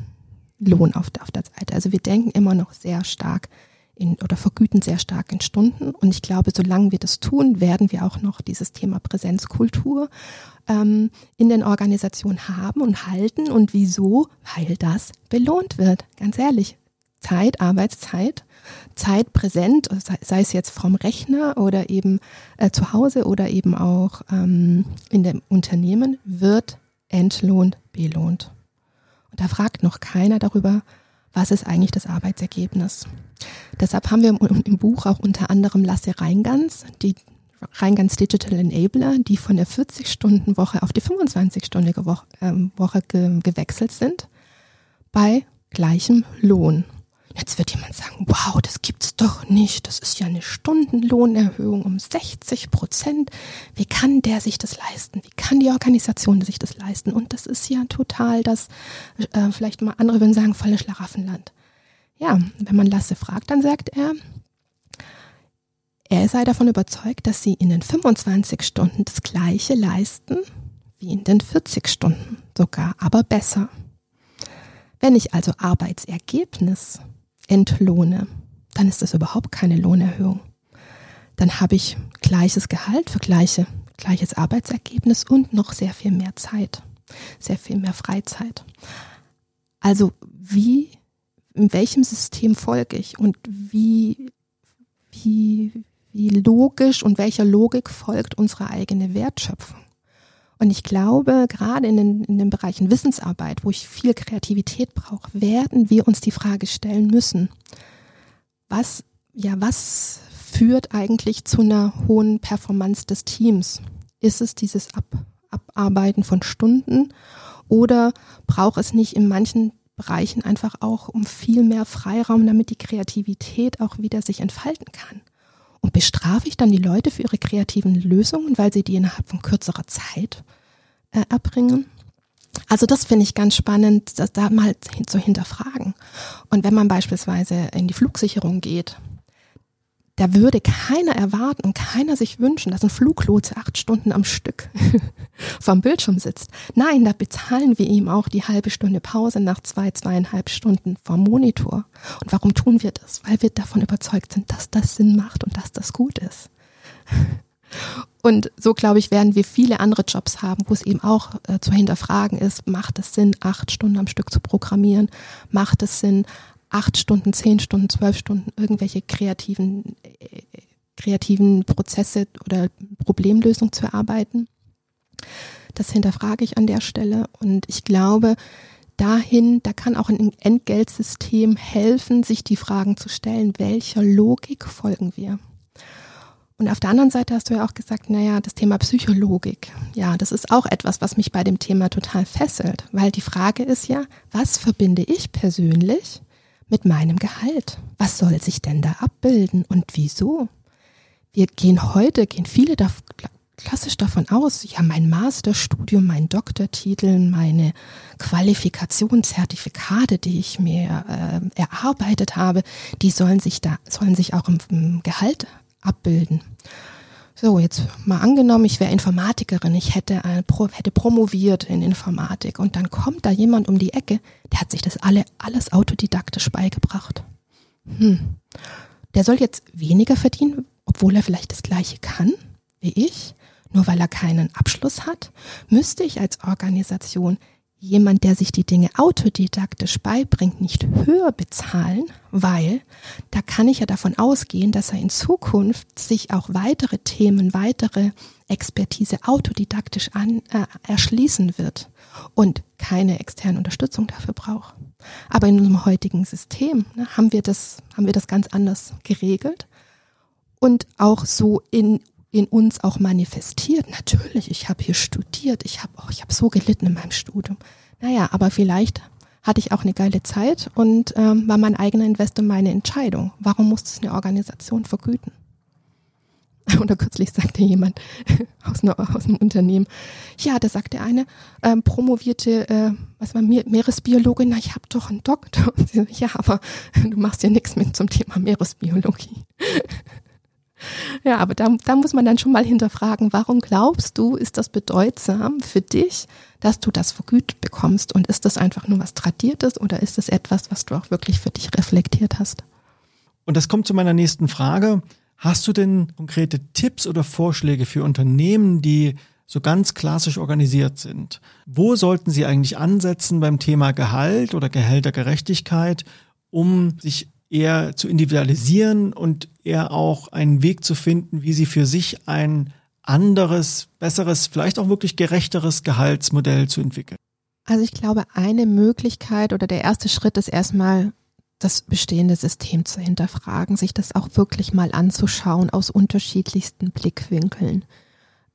Speaker 2: Lohn auf der, auf der Seite. Also wir denken immer noch sehr stark in, oder vergüten sehr stark in Stunden. Und ich glaube, solange wir das tun, werden wir auch noch dieses Thema Präsenzkultur ähm, in den Organisationen haben und halten. Und wieso? Weil das belohnt wird. Ganz ehrlich. Zeit, Arbeitszeit, Zeit präsent, sei es jetzt vom Rechner oder eben äh, zu Hause oder eben auch ähm, in dem Unternehmen, wird entlohnt, belohnt. Und da fragt noch keiner darüber, was ist eigentlich das Arbeitsergebnis. Deshalb haben wir im, Buch auch unter anderem Lasse Reingans, die Reingans Digital Enabler, die von der 40-Stunden-Woche auf die 25-Stunden-Woche ähm, ge gewechselt sind, bei gleichem Lohn. Jetzt wird jemand sagen, wow, das gibt's doch nicht. Das ist ja eine Stundenlohnerhöhung um 60 Prozent. Wie kann der sich das leisten? Wie kann die Organisation sich das leisten? Und das ist ja total das, äh, vielleicht mal andere würden sagen, volle Schlaraffenland. Ja, wenn man Lasse fragt, dann sagt er, er sei davon überzeugt, dass sie in den 25 Stunden das Gleiche leisten wie in den 40 Stunden, sogar aber besser. Wenn ich also Arbeitsergebnis entlohne, dann ist das überhaupt keine Lohnerhöhung. Dann habe ich gleiches Gehalt für gleiche, gleiches Arbeitsergebnis und noch sehr viel mehr Zeit, sehr viel mehr Freizeit. Also wie, in welchem System folge ich und wie, wie, wie logisch und welcher Logik folgt unsere eigene Wertschöpfung? Und ich glaube, gerade in den, in den Bereichen Wissensarbeit, wo ich viel Kreativität brauche, werden wir uns die Frage stellen müssen, was, ja, was führt eigentlich zu einer hohen Performance des Teams? Ist es dieses Ab, Abarbeiten von Stunden oder braucht es nicht in manchen Bereichen einfach auch um viel mehr Freiraum, damit die Kreativität auch wieder sich entfalten kann? Und bestrafe ich dann die Leute für ihre kreativen Lösungen, weil sie die innerhalb von kürzerer Zeit äh, erbringen? Also das finde ich ganz spannend, das da mal zu hinterfragen. Und wenn man beispielsweise in die Flugsicherung geht, da würde keiner erwarten keiner sich wünschen, dass ein Fluglotse acht Stunden am Stück vom Bildschirm sitzt. Nein, da bezahlen wir ihm auch die halbe Stunde Pause nach zwei, zweieinhalb Stunden vom Monitor. Und warum tun wir das? Weil wir davon überzeugt sind, dass das Sinn macht und dass das gut ist. Und so, glaube ich, werden wir viele andere Jobs haben, wo es eben auch äh, zu hinterfragen ist, macht es Sinn, acht Stunden am Stück zu programmieren? Macht es Sinn, acht Stunden, zehn Stunden, zwölf Stunden irgendwelche kreativen, äh, kreativen Prozesse oder Problemlösung zu erarbeiten. Das hinterfrage ich an der Stelle und ich glaube, dahin, da kann auch ein Entgeltsystem helfen, sich die Fragen zu stellen, welcher Logik folgen wir? Und auf der anderen Seite hast du ja auch gesagt, naja, das Thema Psychologik. Ja, das ist auch etwas, was mich bei dem Thema total fesselt, weil die Frage ist ja, was verbinde ich persönlich mit meinem Gehalt? Was soll sich denn da abbilden und wieso? Wir gehen heute, gehen viele da, klassisch davon aus, ja, mein Masterstudium, mein Doktortitel, meine Qualifikationszertifikate, die ich mir äh, erarbeitet habe, die sollen sich da, sollen sich auch im, im Gehalt abbilden. So, jetzt mal angenommen, ich wäre Informatikerin, ich hätte, äh, hätte promoviert in Informatik und dann kommt da jemand um die Ecke, der hat sich das alle, alles autodidaktisch beigebracht. Hm. Der soll jetzt weniger verdienen, obwohl er vielleicht das gleiche kann wie ich, nur weil er keinen Abschluss hat, müsste ich als Organisation jemand, der sich die Dinge autodidaktisch beibringt, nicht höher bezahlen, weil da kann ich ja davon ausgehen, dass er in Zukunft sich auch weitere Themen, weitere Expertise autodidaktisch an, äh, erschließen wird und keine externe Unterstützung dafür braucht. Aber in unserem heutigen System ne, haben wir das, haben wir das ganz anders geregelt und auch so in in uns auch manifestiert. Natürlich, ich habe hier studiert, ich habe oh, habe so gelitten in meinem Studium. Naja, aber vielleicht hatte ich auch eine geile Zeit und ähm, war mein eigener Investor meine Entscheidung. Warum muss es eine Organisation vergüten? Oder kürzlich sagte jemand aus, einer, aus einem Unternehmen, ja, da sagte eine ähm, promovierte, äh, was war Meeresbiologin, na, ich habe doch einen Doktor. So, ja, aber du machst ja nichts mit zum Thema Meeresbiologie. Ja, aber da, da muss man dann schon mal hinterfragen, warum glaubst du, ist das bedeutsam für dich, dass du das vergütet bekommst? Und ist das einfach nur was Tradiertes oder ist das etwas, was du auch wirklich für dich reflektiert hast?
Speaker 1: Und das kommt zu meiner nächsten Frage. Hast du denn konkrete Tipps oder Vorschläge für Unternehmen, die so ganz klassisch organisiert sind? Wo sollten sie eigentlich ansetzen beim Thema Gehalt oder Gehältergerechtigkeit, um sich eher zu individualisieren und eher auch einen Weg zu finden, wie sie für sich ein anderes, besseres, vielleicht auch wirklich gerechteres Gehaltsmodell zu entwickeln?
Speaker 2: Also ich glaube, eine Möglichkeit oder der erste Schritt ist erstmal das bestehende System zu hinterfragen, sich das auch wirklich mal anzuschauen aus unterschiedlichsten Blickwinkeln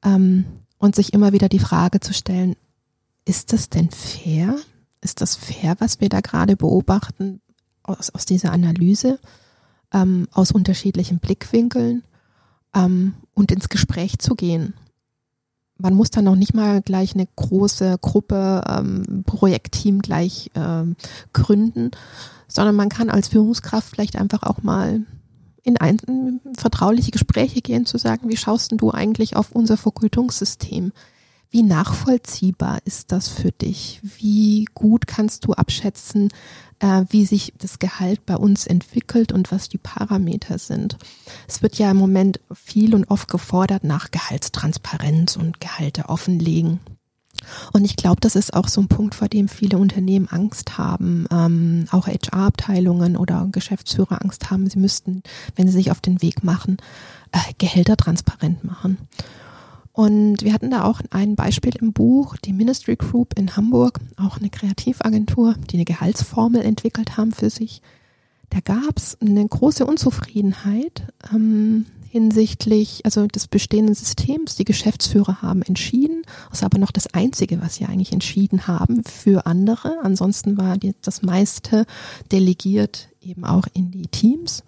Speaker 2: ähm, und sich immer wieder die Frage zu stellen, ist das denn fair? Ist das fair, was wir da gerade beobachten? Aus, aus dieser Analyse ähm, aus unterschiedlichen Blickwinkeln ähm, und ins Gespräch zu gehen. Man muss dann noch nicht mal gleich eine große Gruppe, ähm, Projektteam gleich ähm, gründen, sondern man kann als Führungskraft vielleicht einfach auch mal in, ein, in vertrauliche Gespräche gehen, zu sagen, wie schaust denn du eigentlich auf unser Vergütungssystem? Wie nachvollziehbar ist das für dich? Wie gut kannst du abschätzen, äh, wie sich das Gehalt bei uns entwickelt und was die Parameter sind? Es wird ja im Moment viel und oft gefordert nach Gehaltstransparenz und Gehalte offenlegen. Und ich glaube, das ist auch so ein Punkt, vor dem viele Unternehmen Angst haben, ähm, auch HR-Abteilungen oder Geschäftsführer Angst haben, sie müssten, wenn sie sich auf den Weg machen, äh, Gehälter transparent machen. Und wir hatten da auch ein Beispiel im Buch, die Ministry Group in Hamburg, auch eine Kreativagentur, die eine Gehaltsformel entwickelt haben für sich. Da gab es eine große Unzufriedenheit ähm, hinsichtlich also des bestehenden Systems. Die Geschäftsführer haben entschieden, das ist aber noch das Einzige, was sie eigentlich entschieden haben für andere. Ansonsten war das meiste delegiert eben auch in die Teams.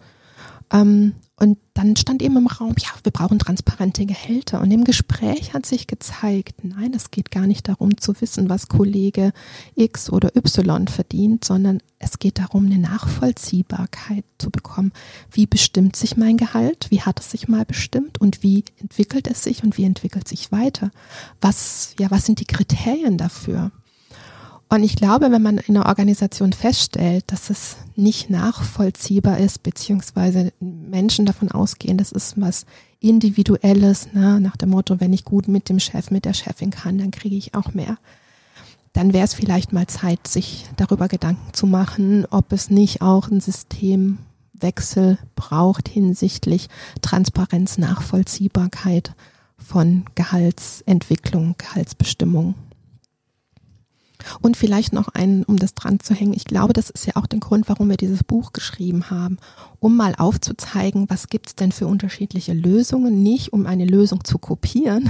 Speaker 2: Ähm, und dann stand eben im Raum, ja, wir brauchen transparente Gehälter. Und im Gespräch hat sich gezeigt, nein, es geht gar nicht darum zu wissen, was Kollege X oder Y verdient, sondern es geht darum, eine Nachvollziehbarkeit zu bekommen. Wie bestimmt sich mein Gehalt? Wie hat es sich mal bestimmt? Und wie entwickelt es sich und wie entwickelt sich weiter? Was, ja, was sind die Kriterien dafür? Und ich glaube, wenn man in einer Organisation feststellt, dass es nicht nachvollziehbar ist, beziehungsweise Menschen davon ausgehen, das ist was Individuelles, ne, nach dem Motto, wenn ich gut mit dem Chef, mit der Chefin kann, dann kriege ich auch mehr. Dann wäre es vielleicht mal Zeit, sich darüber Gedanken zu machen, ob es nicht auch ein Systemwechsel braucht hinsichtlich Transparenz, Nachvollziehbarkeit von Gehaltsentwicklung, Gehaltsbestimmung. Und vielleicht noch einen, um das dran zu hängen. Ich glaube, das ist ja auch der Grund, warum wir dieses Buch geschrieben haben, um mal aufzuzeigen, was gibt's denn für unterschiedliche Lösungen, nicht um eine Lösung zu kopieren,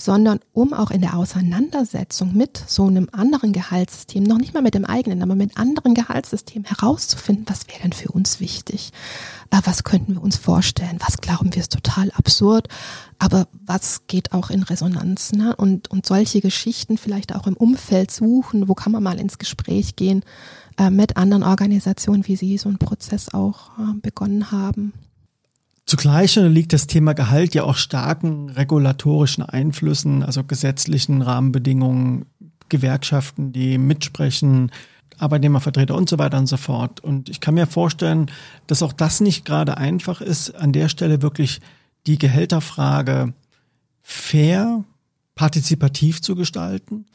Speaker 2: sondern um auch in der Auseinandersetzung mit so einem anderen Gehaltssystem, noch nicht mal mit dem eigenen, aber mit anderen Gehaltssystemen herauszufinden, was wäre denn für uns wichtig, äh, was könnten wir uns vorstellen, was glauben wir ist total absurd, aber was geht auch in Resonanz ne? und, und solche Geschichten vielleicht auch im Umfeld suchen, wo kann man mal ins Gespräch gehen äh, mit anderen Organisationen, wie sie so einen Prozess auch äh, begonnen haben.
Speaker 1: Zugleich liegt das Thema Gehalt ja auch starken regulatorischen Einflüssen, also gesetzlichen Rahmenbedingungen, Gewerkschaften, die mitsprechen, Arbeitnehmervertreter und so weiter und so fort. Und ich kann mir vorstellen, dass auch das nicht gerade einfach ist, an der Stelle wirklich die Gehälterfrage fair, partizipativ zu gestalten.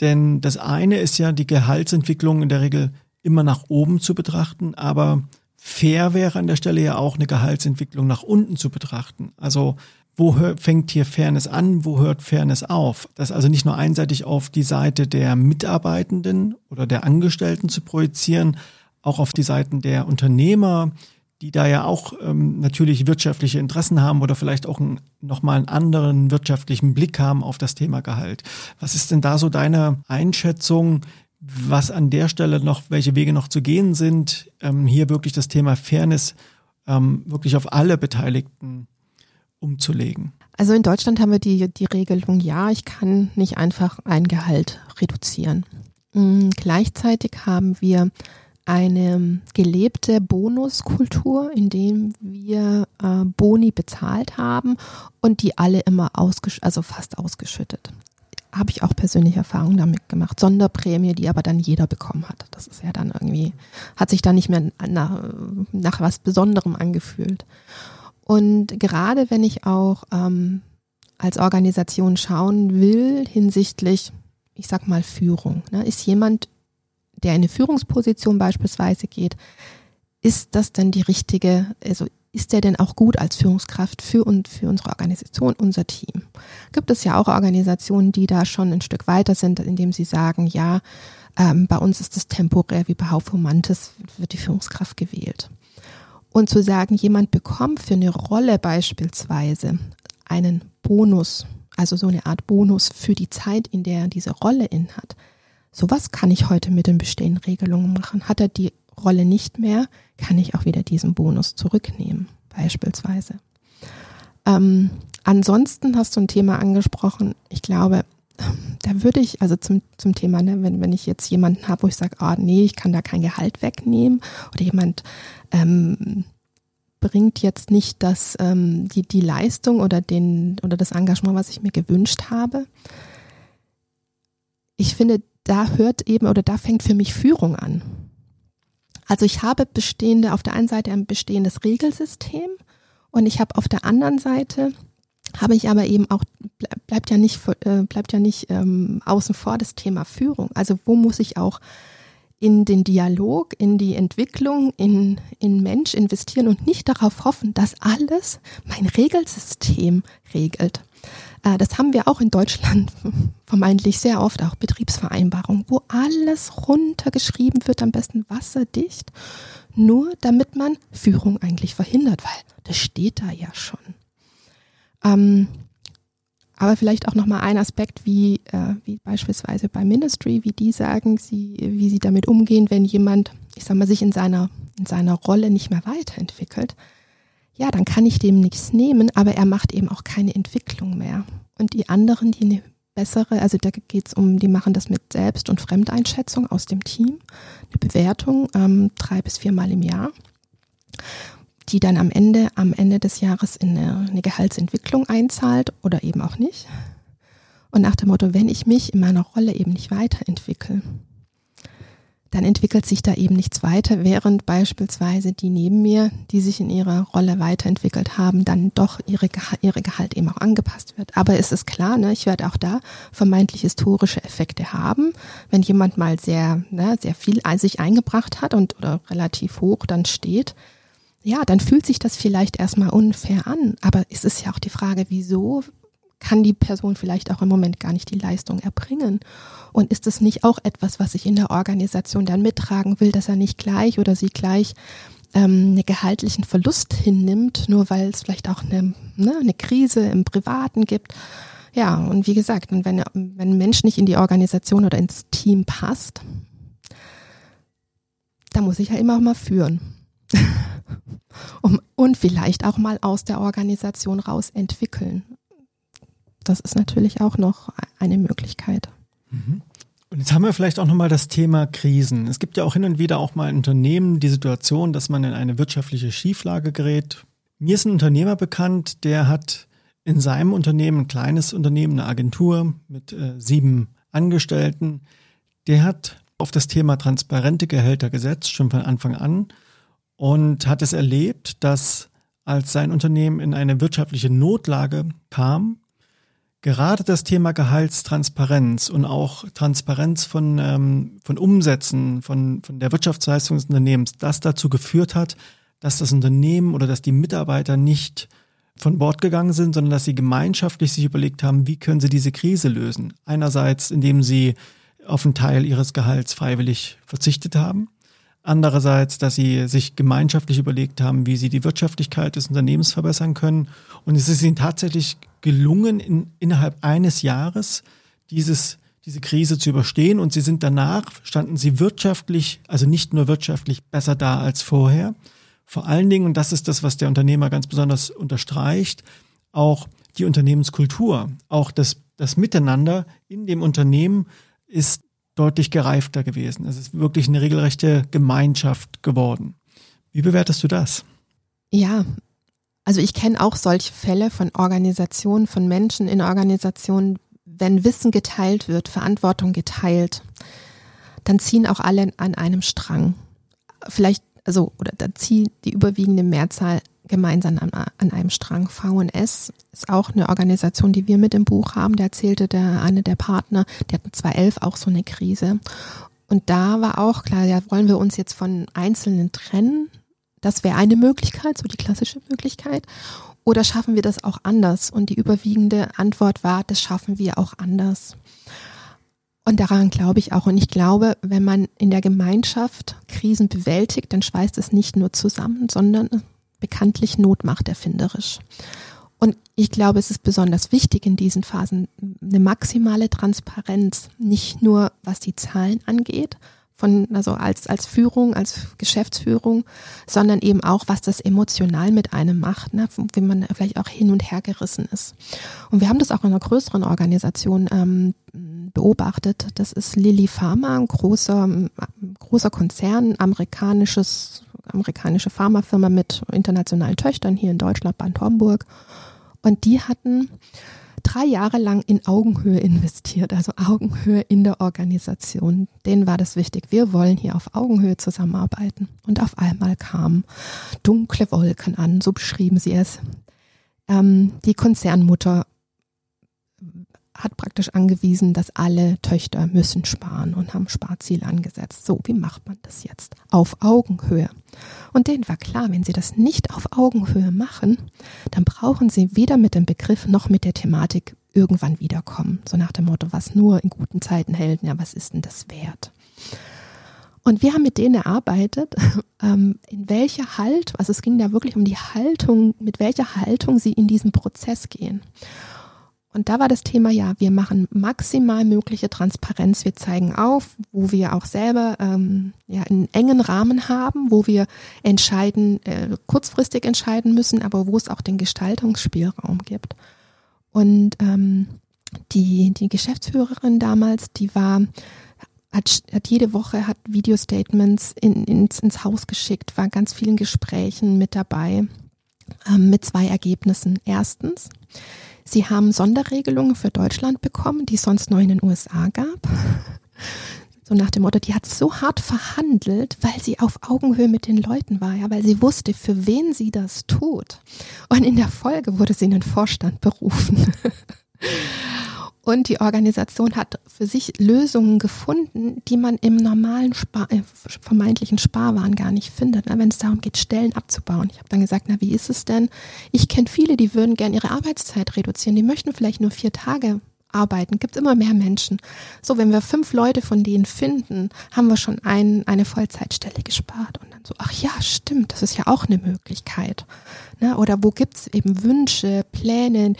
Speaker 1: Denn das eine ist ja die Gehaltsentwicklung in der Regel immer nach oben zu betrachten, aber fair wäre an der Stelle ja auch eine Gehaltsentwicklung nach unten zu betrachten. Also wo fängt hier Fairness an, wo hört Fairness auf? Das also nicht nur einseitig auf die Seite der Mitarbeitenden oder der Angestellten zu projizieren, auch auf die Seiten der Unternehmer, die da ja auch ähm, natürlich wirtschaftliche Interessen haben oder vielleicht auch nochmal einen anderen wirtschaftlichen Blick haben auf das Thema Gehalt. Was ist denn da so deine Einschätzung? Was an der Stelle noch, welche Wege noch zu gehen sind, ähm, hier wirklich das Thema Fairness ähm, wirklich auf alle Beteiligten umzulegen.
Speaker 2: Also in Deutschland haben wir die, die Regelung, ja, ich kann nicht einfach ein Gehalt reduzieren. Mhm, gleichzeitig haben wir eine gelebte Bonuskultur, in dem wir äh, Boni bezahlt haben und die alle immer ausgesch also fast ausgeschüttet habe ich auch persönlich Erfahrungen damit gemacht. Sonderprämie, die aber dann jeder bekommen hat. Das ist ja dann irgendwie, hat sich dann nicht mehr nach, nach was Besonderem angefühlt. Und gerade wenn ich auch ähm, als Organisation schauen will hinsichtlich, ich sag mal, Führung, ne, ist jemand, der in eine Führungsposition beispielsweise geht, ist das denn die richtige, also ist der denn auch gut als Führungskraft für und für unsere Organisation, unser Team? Gibt es ja auch Organisationen, die da schon ein Stück weiter sind, indem sie sagen, ja, ähm, bei uns ist es temporär, wie bei Haufumantes wird die Führungskraft gewählt. Und zu sagen, jemand bekommt für eine Rolle beispielsweise einen Bonus, also so eine Art Bonus für die Zeit, in der er diese Rolle inhat. Sowas kann ich heute mit den bestehenden Regelungen machen. Hat er die Rolle nicht mehr, kann ich auch wieder diesen Bonus zurücknehmen, beispielsweise. Ähm, ansonsten hast du ein Thema angesprochen. Ich glaube, da würde ich, also zum, zum Thema, ne, wenn, wenn ich jetzt jemanden habe, wo ich sage, oh nee, ich kann da kein Gehalt wegnehmen oder jemand ähm, bringt jetzt nicht das, ähm, die, die Leistung oder, den, oder das Engagement, was ich mir gewünscht habe. Ich finde, da hört eben oder da fängt für mich Führung an. Also ich habe bestehende, auf der einen Seite ein bestehendes Regelsystem und ich habe auf der anderen Seite habe ich aber eben auch bleibt ja nicht äh, bleibt ja nicht ähm, außen vor das Thema Führung. Also wo muss ich auch in den Dialog, in die Entwicklung, in, in Mensch investieren und nicht darauf hoffen, dass alles mein Regelsystem regelt. Äh, das haben wir auch in Deutschland vermeintlich sehr oft, auch Betriebsvereinbarungen, wo alles runtergeschrieben wird, am besten wasserdicht, nur damit man Führung eigentlich verhindert, weil das steht da ja schon. Ähm, aber vielleicht auch nochmal ein Aspekt, wie, äh, wie beispielsweise bei Ministry, wie die sagen, sie, wie sie damit umgehen, wenn jemand, ich sag mal, sich in seiner, in seiner Rolle nicht mehr weiterentwickelt ja, dann kann ich dem nichts nehmen, aber er macht eben auch keine Entwicklung mehr. Und die anderen, die eine bessere, also da geht es um, die machen das mit Selbst- und Fremdeinschätzung aus dem Team, eine Bewertung ähm, drei bis viermal im Jahr, die dann am Ende, am Ende des Jahres in eine, eine Gehaltsentwicklung einzahlt oder eben auch nicht. Und nach dem Motto, wenn ich mich in meiner Rolle eben nicht weiterentwickle, dann entwickelt sich da eben nichts weiter, während beispielsweise die neben mir, die sich in ihrer Rolle weiterentwickelt haben, dann doch ihre, ihre Gehalt eben auch angepasst wird. Aber es ist klar, ne, ich werde auch da vermeintlich historische Effekte haben. Wenn jemand mal sehr, ne, sehr viel sich eingebracht hat und oder relativ hoch dann steht, ja, dann fühlt sich das vielleicht erstmal unfair an. Aber es ist ja auch die Frage, wieso kann die Person vielleicht auch im Moment gar nicht die Leistung erbringen. Und ist es nicht auch etwas, was ich in der Organisation dann mittragen will, dass er nicht gleich oder sie gleich ähm, einen gehaltlichen Verlust hinnimmt, nur weil es vielleicht auch eine, ne, eine Krise im Privaten gibt? Ja, und wie gesagt, wenn, wenn ein Mensch nicht in die Organisation oder ins Team passt, da muss ich ja immer auch mal führen. und vielleicht auch mal aus der Organisation raus entwickeln das ist natürlich auch noch eine Möglichkeit.
Speaker 1: Mhm. Und jetzt haben wir vielleicht auch nochmal das Thema Krisen. Es gibt ja auch hin und wieder auch mal in Unternehmen die Situation, dass man in eine wirtschaftliche Schieflage gerät. Mir ist ein Unternehmer bekannt, der hat in seinem Unternehmen, ein kleines Unternehmen, eine Agentur mit äh, sieben Angestellten, der hat auf das Thema transparente Gehälter gesetzt, schon von Anfang an, und hat es erlebt, dass als sein Unternehmen in eine wirtschaftliche Notlage kam, Gerade das Thema Gehaltstransparenz und auch Transparenz von, ähm, von Umsätzen, von, von der Wirtschaftsleistung des Unternehmens, das dazu geführt hat, dass das Unternehmen oder dass die Mitarbeiter nicht von Bord gegangen sind, sondern dass sie gemeinschaftlich sich überlegt haben, wie können sie diese Krise lösen. Einerseits, indem sie auf einen Teil ihres Gehalts freiwillig verzichtet haben. Andererseits, dass sie sich gemeinschaftlich überlegt haben, wie sie die Wirtschaftlichkeit des Unternehmens verbessern können. Und es ist ihnen tatsächlich gelungen, in, innerhalb eines Jahres dieses, diese Krise zu überstehen. Und sie sind danach, standen sie wirtschaftlich, also nicht nur wirtschaftlich besser da als vorher. Vor allen Dingen, und das ist das, was der Unternehmer ganz besonders unterstreicht, auch die Unternehmenskultur, auch das, das Miteinander in dem Unternehmen ist deutlich gereifter gewesen. Es ist wirklich eine regelrechte Gemeinschaft geworden. Wie bewertest du das?
Speaker 2: Ja, also ich kenne auch solche Fälle von Organisationen, von Menschen in Organisationen, wenn Wissen geteilt wird, Verantwortung geteilt, dann ziehen auch alle an einem Strang. Vielleicht, also, oder da zieht die überwiegende Mehrzahl gemeinsam an, an einem Strang. VS ist auch eine Organisation, die wir mit im Buch haben. Da erzählte der eine der Partner, der hat 2011 auch so eine Krise. Und da war auch klar, ja, wollen wir uns jetzt von Einzelnen trennen? Das wäre eine Möglichkeit, so die klassische Möglichkeit. Oder schaffen wir das auch anders? Und die überwiegende Antwort war, das schaffen wir auch anders. Und daran glaube ich auch. Und ich glaube, wenn man in der Gemeinschaft Krisen bewältigt, dann schweißt es nicht nur zusammen, sondern bekanntlich Not macht erfinderisch. Und ich glaube, es ist besonders wichtig in diesen Phasen eine maximale Transparenz, nicht nur was die Zahlen angeht, von, also als, als Führung, als Geschäftsführung, sondern eben auch, was das emotional mit einem macht, ne, wie man vielleicht auch hin und her gerissen ist. Und wir haben das auch in einer größeren Organisation ähm, beobachtet. Das ist Lilly Pharma, ein großer, großer Konzern, amerikanisches, amerikanische Pharmafirma mit internationalen Töchtern hier in Deutschland, Bad Homburg. Und die hatten drei Jahre lang in Augenhöhe investiert, also Augenhöhe in der Organisation. Denen war das wichtig. Wir wollen hier auf Augenhöhe zusammenarbeiten. Und auf einmal kamen dunkle Wolken an, so beschrieben sie es. Ähm, die Konzernmutter hat praktisch angewiesen, dass alle Töchter müssen sparen und haben Sparziele angesetzt. So, wie macht man das jetzt? Auf Augenhöhe. Und denen war klar, wenn sie das nicht auf Augenhöhe machen, dann brauchen sie weder mit dem Begriff noch mit der Thematik irgendwann wiederkommen. So nach dem Motto, was nur in guten Zeiten hält, ja, was ist denn das wert? Und wir haben mit denen erarbeitet, ähm, in welcher Halt, also es ging da wirklich um die Haltung, mit welcher Haltung sie in diesen Prozess gehen. Und da war das Thema, ja, wir machen maximal mögliche Transparenz. Wir zeigen auf, wo wir auch selber ähm, ja, einen engen Rahmen haben, wo wir entscheiden, äh, kurzfristig entscheiden müssen, aber wo es auch den Gestaltungsspielraum gibt. Und ähm, die, die Geschäftsführerin damals, die war, hat, hat jede Woche hat Video-Statements in, ins, ins Haus geschickt, war ganz vielen Gesprächen mit dabei, ähm, mit zwei Ergebnissen. Erstens, Sie haben Sonderregelungen für Deutschland bekommen, die es sonst nur in den USA gab. So nach dem Motto, die hat so hart verhandelt, weil sie auf Augenhöhe mit den Leuten war, ja, weil sie wusste, für wen sie das tut. Und in der Folge wurde sie in den Vorstand berufen. Und die Organisation hat für sich Lösungen gefunden, die man im normalen Spar äh, vermeintlichen Sparwahn gar nicht findet, ne? wenn es darum geht, Stellen abzubauen. Ich habe dann gesagt, na, wie ist es denn? Ich kenne viele, die würden gerne ihre Arbeitszeit reduzieren. Die möchten vielleicht nur vier Tage arbeiten. Gibt immer mehr Menschen. So, wenn wir fünf Leute von denen finden, haben wir schon ein, eine Vollzeitstelle gespart. Und dann so, ach ja, stimmt, das ist ja auch eine Möglichkeit. Ne? Oder wo gibt's eben Wünsche, Pläne, ne,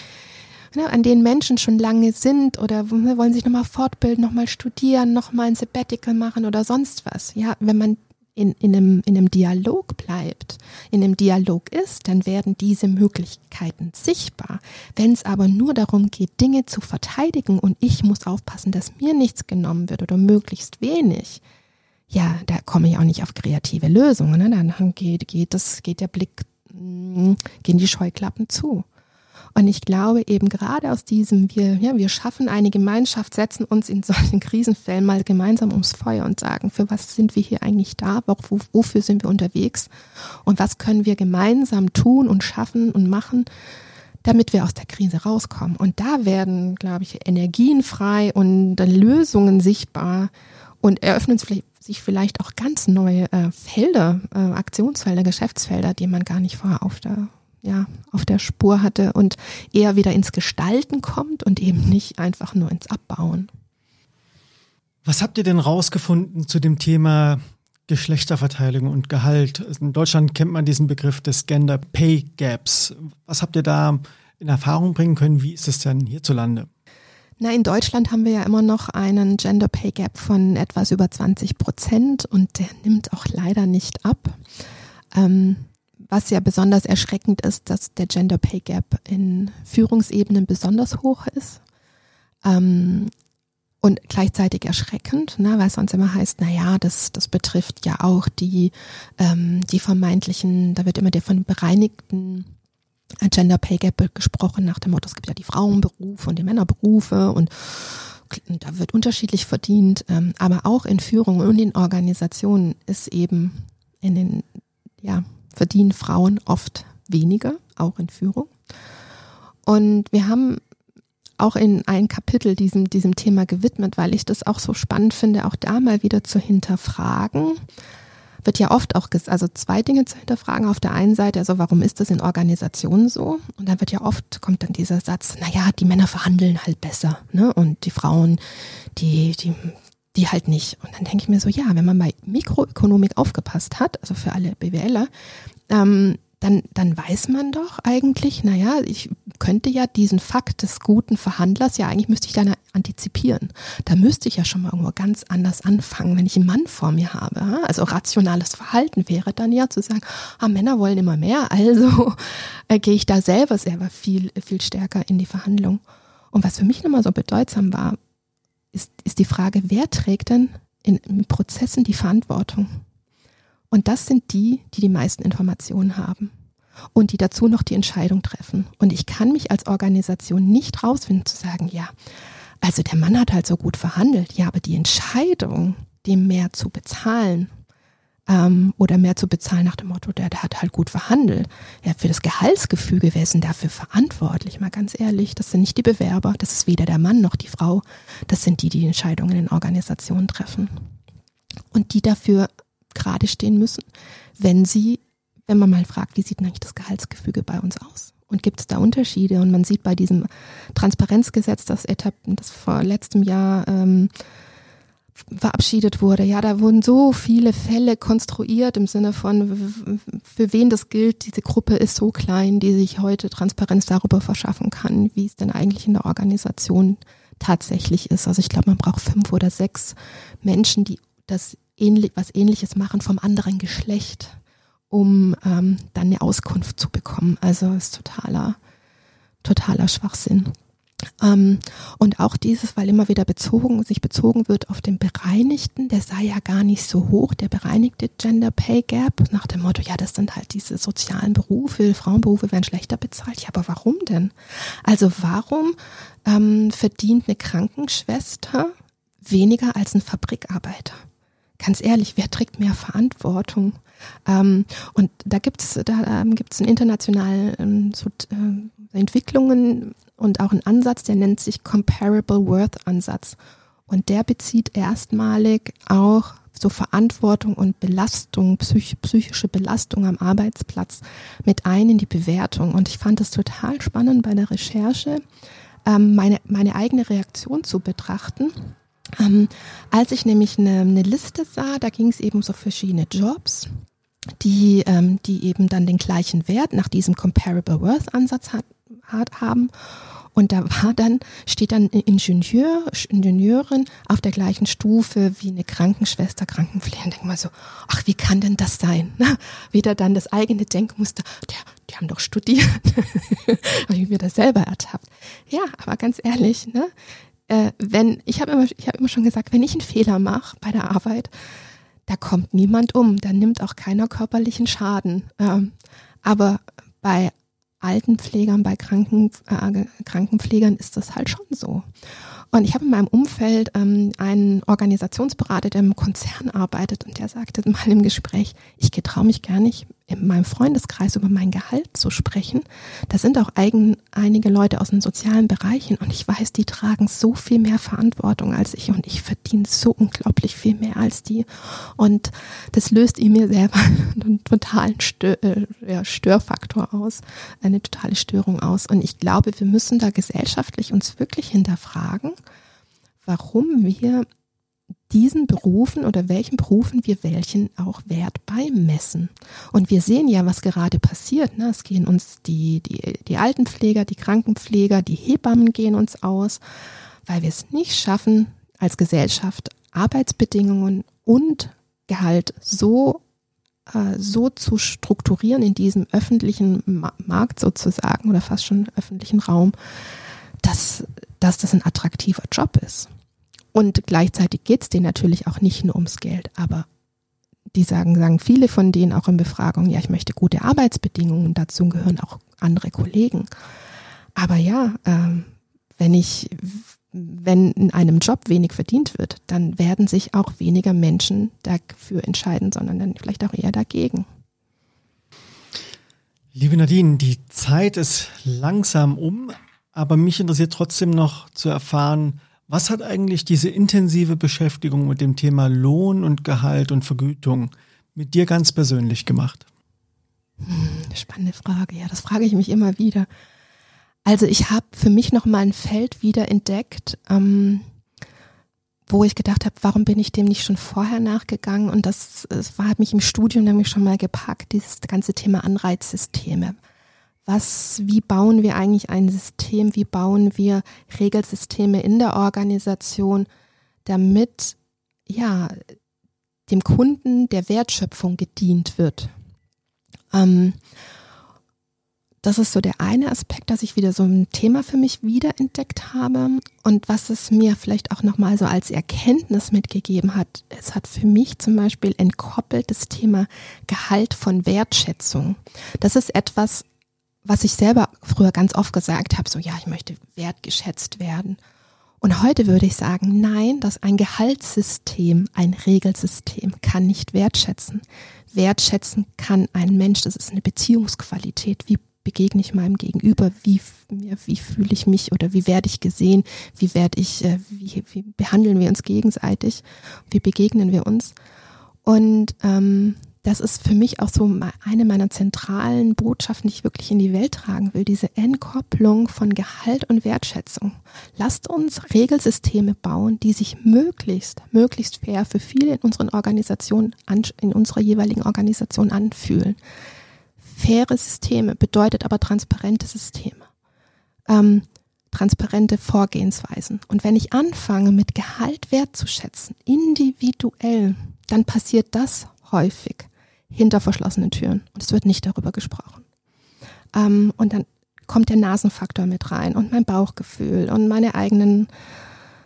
Speaker 2: an denen Menschen schon lange sind oder ne, wollen sich nochmal fortbilden, nochmal studieren, nochmal ein Sabbatical machen oder sonst was. Ja, wenn man in, in, einem, in einem Dialog bleibt, in einem Dialog ist, dann werden diese Möglichkeiten sichtbar. Wenn es aber nur darum geht, Dinge zu verteidigen und ich muss aufpassen, dass mir nichts genommen wird oder möglichst wenig, ja, da komme ich auch nicht auf kreative Lösungen. Ne? Dann geht, geht, das, geht der Blick, mm, gehen die Scheuklappen zu. Und ich glaube eben gerade aus diesem, wir, ja, wir schaffen eine Gemeinschaft, setzen uns in solchen Krisenfällen mal gemeinsam ums Feuer und sagen, für was sind wir hier eigentlich da, wofür sind wir unterwegs und was können wir gemeinsam tun und schaffen und machen, damit wir aus der Krise rauskommen. Und da werden, glaube ich, Energien frei und Lösungen sichtbar und eröffnen sich vielleicht auch ganz neue äh, Felder, äh, Aktionsfelder, Geschäftsfelder, die man gar nicht vorher auf der ja, auf der Spur hatte und eher wieder ins Gestalten kommt und eben nicht einfach nur ins Abbauen.
Speaker 1: Was habt ihr denn rausgefunden zu dem Thema Geschlechterverteilung und Gehalt? In Deutschland kennt man diesen Begriff des Gender Pay Gaps. Was habt ihr da in Erfahrung bringen können? Wie ist es denn hierzulande?
Speaker 2: Na, in Deutschland haben wir ja immer noch einen Gender Pay Gap von etwas über 20 Prozent und der nimmt auch leider nicht ab. Ähm, was ja besonders erschreckend ist, dass der Gender Pay Gap in Führungsebenen besonders hoch ist. Ähm, und gleichzeitig erschreckend, ne, weil es sonst immer heißt, na ja, das, das betrifft ja auch die, ähm, die vermeintlichen, da wird immer der von bereinigten Gender Pay Gap gesprochen, nach dem Motto, es gibt ja die Frauenberufe und die Männerberufe und da wird unterschiedlich verdient, ähm, aber auch in Führung und in Organisationen ist eben in den, ja, verdienen Frauen oft weniger, auch in Führung. Und wir haben auch in ein Kapitel diesem, diesem Thema gewidmet, weil ich das auch so spannend finde, auch da mal wieder zu hinterfragen. Wird ja oft auch, also zwei Dinge zu hinterfragen. Auf der einen Seite, also warum ist das in Organisationen so? Und dann wird ja oft, kommt dann dieser Satz, naja, die Männer verhandeln halt besser, ne? Und die Frauen, die, die, die halt nicht. Und dann denke ich mir so, ja, wenn man bei Mikroökonomik aufgepasst hat, also für alle BWLer, ähm, dann, dann weiß man doch eigentlich, naja, ich könnte ja diesen Fakt des guten Verhandlers, ja eigentlich müsste ich dann antizipieren. Da müsste ich ja schon mal irgendwo ganz anders anfangen, wenn ich einen Mann vor mir habe. Also rationales Verhalten wäre dann ja zu sagen, ah, Männer wollen immer mehr, also äh, gehe ich da selber selber viel, viel stärker in die Verhandlung. Und was für mich nochmal so bedeutsam war, ist, ist die Frage, wer trägt denn in, in Prozessen die Verantwortung? Und das sind die, die die meisten Informationen haben und die dazu noch die Entscheidung treffen. Und ich kann mich als Organisation nicht rausfinden zu sagen, ja, also der Mann hat halt so gut verhandelt, ja, aber die Entscheidung, dem mehr zu bezahlen ähm, oder mehr zu bezahlen nach dem Motto, der, der hat halt gut verhandelt, ja, für das Gehaltsgefüge, wer ist denn dafür verantwortlich? Mal ganz ehrlich, das sind nicht die Bewerber, das ist weder der Mann noch die Frau, das sind die, die Entscheidungen in Organisationen treffen. Und die dafür gerade stehen müssen, wenn sie, wenn man mal fragt, wie sieht eigentlich das Gehaltsgefüge bei uns aus? Und gibt es da Unterschiede? Und man sieht bei diesem Transparenzgesetz, das, Etap, das vor letztem Jahr ähm, verabschiedet wurde, ja, da wurden so viele Fälle konstruiert im Sinne von, für wen das gilt, diese Gruppe ist so klein, die sich heute Transparenz darüber verschaffen kann, wie es denn eigentlich in der Organisation tatsächlich ist. Also ich glaube, man braucht fünf oder sechs Menschen, die das ähnlich, was ähnliches machen vom anderen Geschlecht, um ähm, dann eine Auskunft zu bekommen. Also ist totaler, totaler Schwachsinn. Ähm, und auch dieses, weil immer wieder bezogen, sich bezogen wird auf den Bereinigten, der sei ja gar nicht so hoch, der bereinigte Gender Pay Gap, nach dem Motto, ja, das sind halt diese sozialen Berufe, Frauenberufe werden schlechter bezahlt. Ja, aber warum denn? Also warum ähm, verdient eine Krankenschwester weniger als ein Fabrikarbeiter? ganz ehrlich, wer trägt mehr Verantwortung? Ähm, und da gibt es da ähm, einen internationalen ähm, so, äh, Entwicklungen und auch einen Ansatz, der nennt sich Comparable Worth Ansatz. Und der bezieht erstmalig auch so Verantwortung und Belastung, psych psychische Belastung am Arbeitsplatz mit ein in die Bewertung. Und ich fand es total spannend bei der Recherche, ähm, meine, meine eigene Reaktion zu betrachten ähm, als ich nämlich eine, eine Liste sah, da ging es eben so verschiedene Jobs, die, ähm, die eben dann den gleichen Wert nach diesem Comparable Worth Ansatz hat, hat, haben. Und da war dann, steht dann Ingenieur, Ingenieurin auf der gleichen Stufe wie eine Krankenschwester, Krankenpflegerin. Denkt mal so, ach, wie kann denn das sein? Wieder dann das eigene Denkmuster, der, die haben doch studiert. Habe ich mir das selber ertappt. Ja, aber ganz ehrlich, ne? Äh, wenn, ich habe immer, habe immer schon gesagt, wenn ich einen Fehler mache bei der Arbeit, da kommt niemand um, da nimmt auch keiner körperlichen Schaden. Ähm, aber bei Altenpflegern, bei Kranken, äh, Krankenpflegern ist das halt schon so. Und ich habe in meinem Umfeld ähm, einen Organisationsberater, der im Konzern arbeitet und der sagte mal im Gespräch, ich getraue mich gar nicht in meinem Freundeskreis über mein Gehalt zu sprechen. Da sind auch eigen, einige Leute aus den sozialen Bereichen und ich weiß, die tragen so viel mehr Verantwortung als ich und ich verdiene so unglaublich viel mehr als die. Und das löst in mir selber einen totalen Stör, äh, ja, Störfaktor aus, eine totale Störung aus. Und ich glaube, wir müssen da gesellschaftlich uns wirklich hinterfragen, warum wir diesen Berufen oder welchen Berufen wir welchen auch Wert beimessen. Und wir sehen ja, was gerade passiert. Ne? Es gehen uns die, die, die Altenpfleger, die Krankenpfleger, die Hebammen gehen uns aus, weil wir es nicht schaffen, als Gesellschaft Arbeitsbedingungen und Gehalt so äh, so zu strukturieren in diesem öffentlichen Markt sozusagen oder fast schon öffentlichen Raum, dass, dass das ein attraktiver Job ist. Und gleichzeitig geht es denen natürlich auch nicht nur ums Geld, aber die sagen, sagen viele von denen auch in Befragungen, ja, ich möchte gute Arbeitsbedingungen, dazu gehören auch andere Kollegen. Aber ja, äh, wenn ich, wenn in einem Job wenig verdient wird, dann werden sich auch weniger Menschen dafür entscheiden, sondern dann vielleicht auch eher dagegen.
Speaker 1: Liebe Nadine, die Zeit ist langsam um, aber mich interessiert trotzdem noch zu erfahren, was hat eigentlich diese intensive Beschäftigung mit dem Thema Lohn und Gehalt und Vergütung mit dir ganz persönlich gemacht?
Speaker 2: Hm, spannende Frage. Ja, das frage ich mich immer wieder. Also ich habe für mich noch mal ein Feld wieder entdeckt, ähm, wo ich gedacht habe, warum bin ich dem nicht schon vorher nachgegangen? Und das, das war, hat mich im Studium nämlich schon mal gepackt, dieses ganze Thema Anreizsysteme. Was, wie bauen wir eigentlich ein System? Wie bauen wir Regelsysteme in der Organisation, damit, ja, dem Kunden der Wertschöpfung gedient wird? Ähm, das ist so der eine Aspekt, dass ich wieder so ein Thema für mich wiederentdeckt habe und was es mir vielleicht auch nochmal so als Erkenntnis mitgegeben hat. Es hat für mich zum Beispiel entkoppelt das Thema Gehalt von Wertschätzung. Das ist etwas, was ich selber früher ganz oft gesagt habe, so ja, ich möchte wertgeschätzt werden. Und heute würde ich sagen, nein, dass ein Gehaltssystem, ein Regelsystem kann nicht wertschätzen. Wertschätzen kann ein Mensch, das ist eine Beziehungsqualität. Wie begegne ich meinem Gegenüber, wie, wie fühle ich mich oder wie werde ich gesehen, wie werde ich, äh, wie, wie behandeln wir uns gegenseitig, wie begegnen wir uns. Und ähm, das ist für mich auch so eine meiner zentralen Botschaften, die ich wirklich in die Welt tragen will, diese Entkopplung von Gehalt und Wertschätzung. Lasst uns Regelsysteme bauen, die sich möglichst, möglichst fair für viele in unseren Organisationen, in unserer jeweiligen Organisation anfühlen faire Systeme bedeutet aber transparente Systeme. Ähm, transparente Vorgehensweisen. Und wenn ich anfange, mit Gehalt wertzuschätzen, individuell, dann passiert das häufig hinter verschlossenen Türen. Und es wird nicht darüber gesprochen. Ähm, und dann kommt der Nasenfaktor mit rein und mein Bauchgefühl und meine eigenen,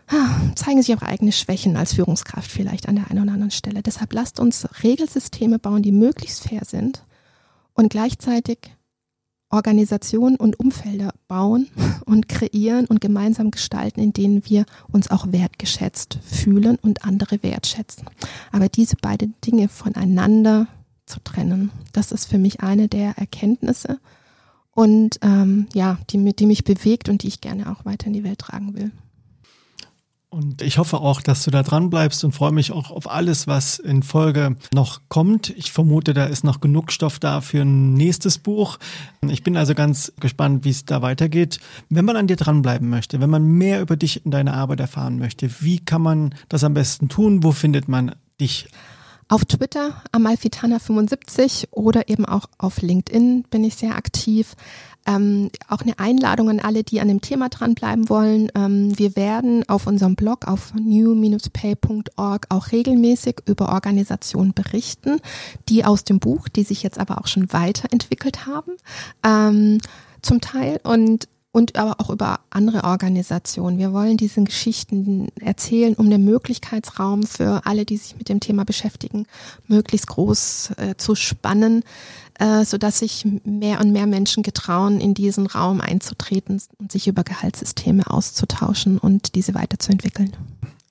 Speaker 2: ah, zeigen sich auch eigene Schwächen als Führungskraft vielleicht an der einen oder anderen Stelle. Deshalb lasst uns Regelsysteme bauen, die möglichst fair sind und gleichzeitig Organisationen und Umfelder bauen und kreieren und gemeinsam gestalten, in denen wir uns auch wertgeschätzt fühlen und andere wertschätzen. Aber diese beiden Dinge voneinander zu trennen, das ist für mich eine der Erkenntnisse und ähm, ja, die, die mich bewegt und die ich gerne auch weiter in die Welt tragen will.
Speaker 1: Und ich hoffe auch, dass du da dran bleibst und freue mich auch auf alles, was in Folge noch kommt. Ich vermute, da ist noch genug Stoff da für ein nächstes Buch. Ich bin also ganz gespannt, wie es da weitergeht. Wenn man an dir dranbleiben möchte, wenn man mehr über dich und deine Arbeit erfahren möchte, wie kann man das am besten tun? Wo findet man dich?
Speaker 2: Auf Twitter amalfitana75 oder eben auch auf LinkedIn bin ich sehr aktiv. Ähm, auch eine Einladung an alle, die an dem Thema dranbleiben wollen. Ähm, wir werden auf unserem Blog auf new-pay.org auch regelmäßig über Organisationen berichten, die aus dem Buch, die sich jetzt aber auch schon weiterentwickelt haben, ähm, zum Teil. Und und aber auch über andere Organisationen. Wir wollen diesen Geschichten erzählen, um den Möglichkeitsraum für alle, die sich mit dem Thema beschäftigen, möglichst groß äh, zu spannen, äh, sodass sich mehr und mehr Menschen getrauen, in diesen Raum einzutreten und sich über Gehaltssysteme auszutauschen und diese weiterzuentwickeln.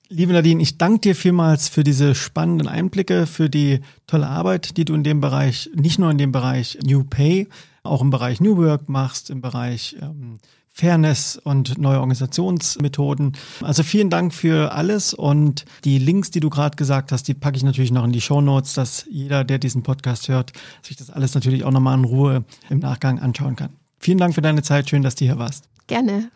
Speaker 1: Liebe Nadine, ich danke dir vielmals für diese spannenden Einblicke, für die tolle Arbeit, die du in dem Bereich, nicht nur in dem Bereich New Pay, auch im Bereich New Work machst, im Bereich ähm, Fairness und neue Organisationsmethoden. Also vielen Dank für alles und die Links, die du gerade gesagt hast, die packe ich natürlich noch in die Show Notes, dass jeder, der diesen Podcast hört, sich das alles natürlich auch nochmal in Ruhe im Nachgang anschauen kann. Vielen Dank für deine Zeit. Schön, dass du hier warst.
Speaker 2: Gerne.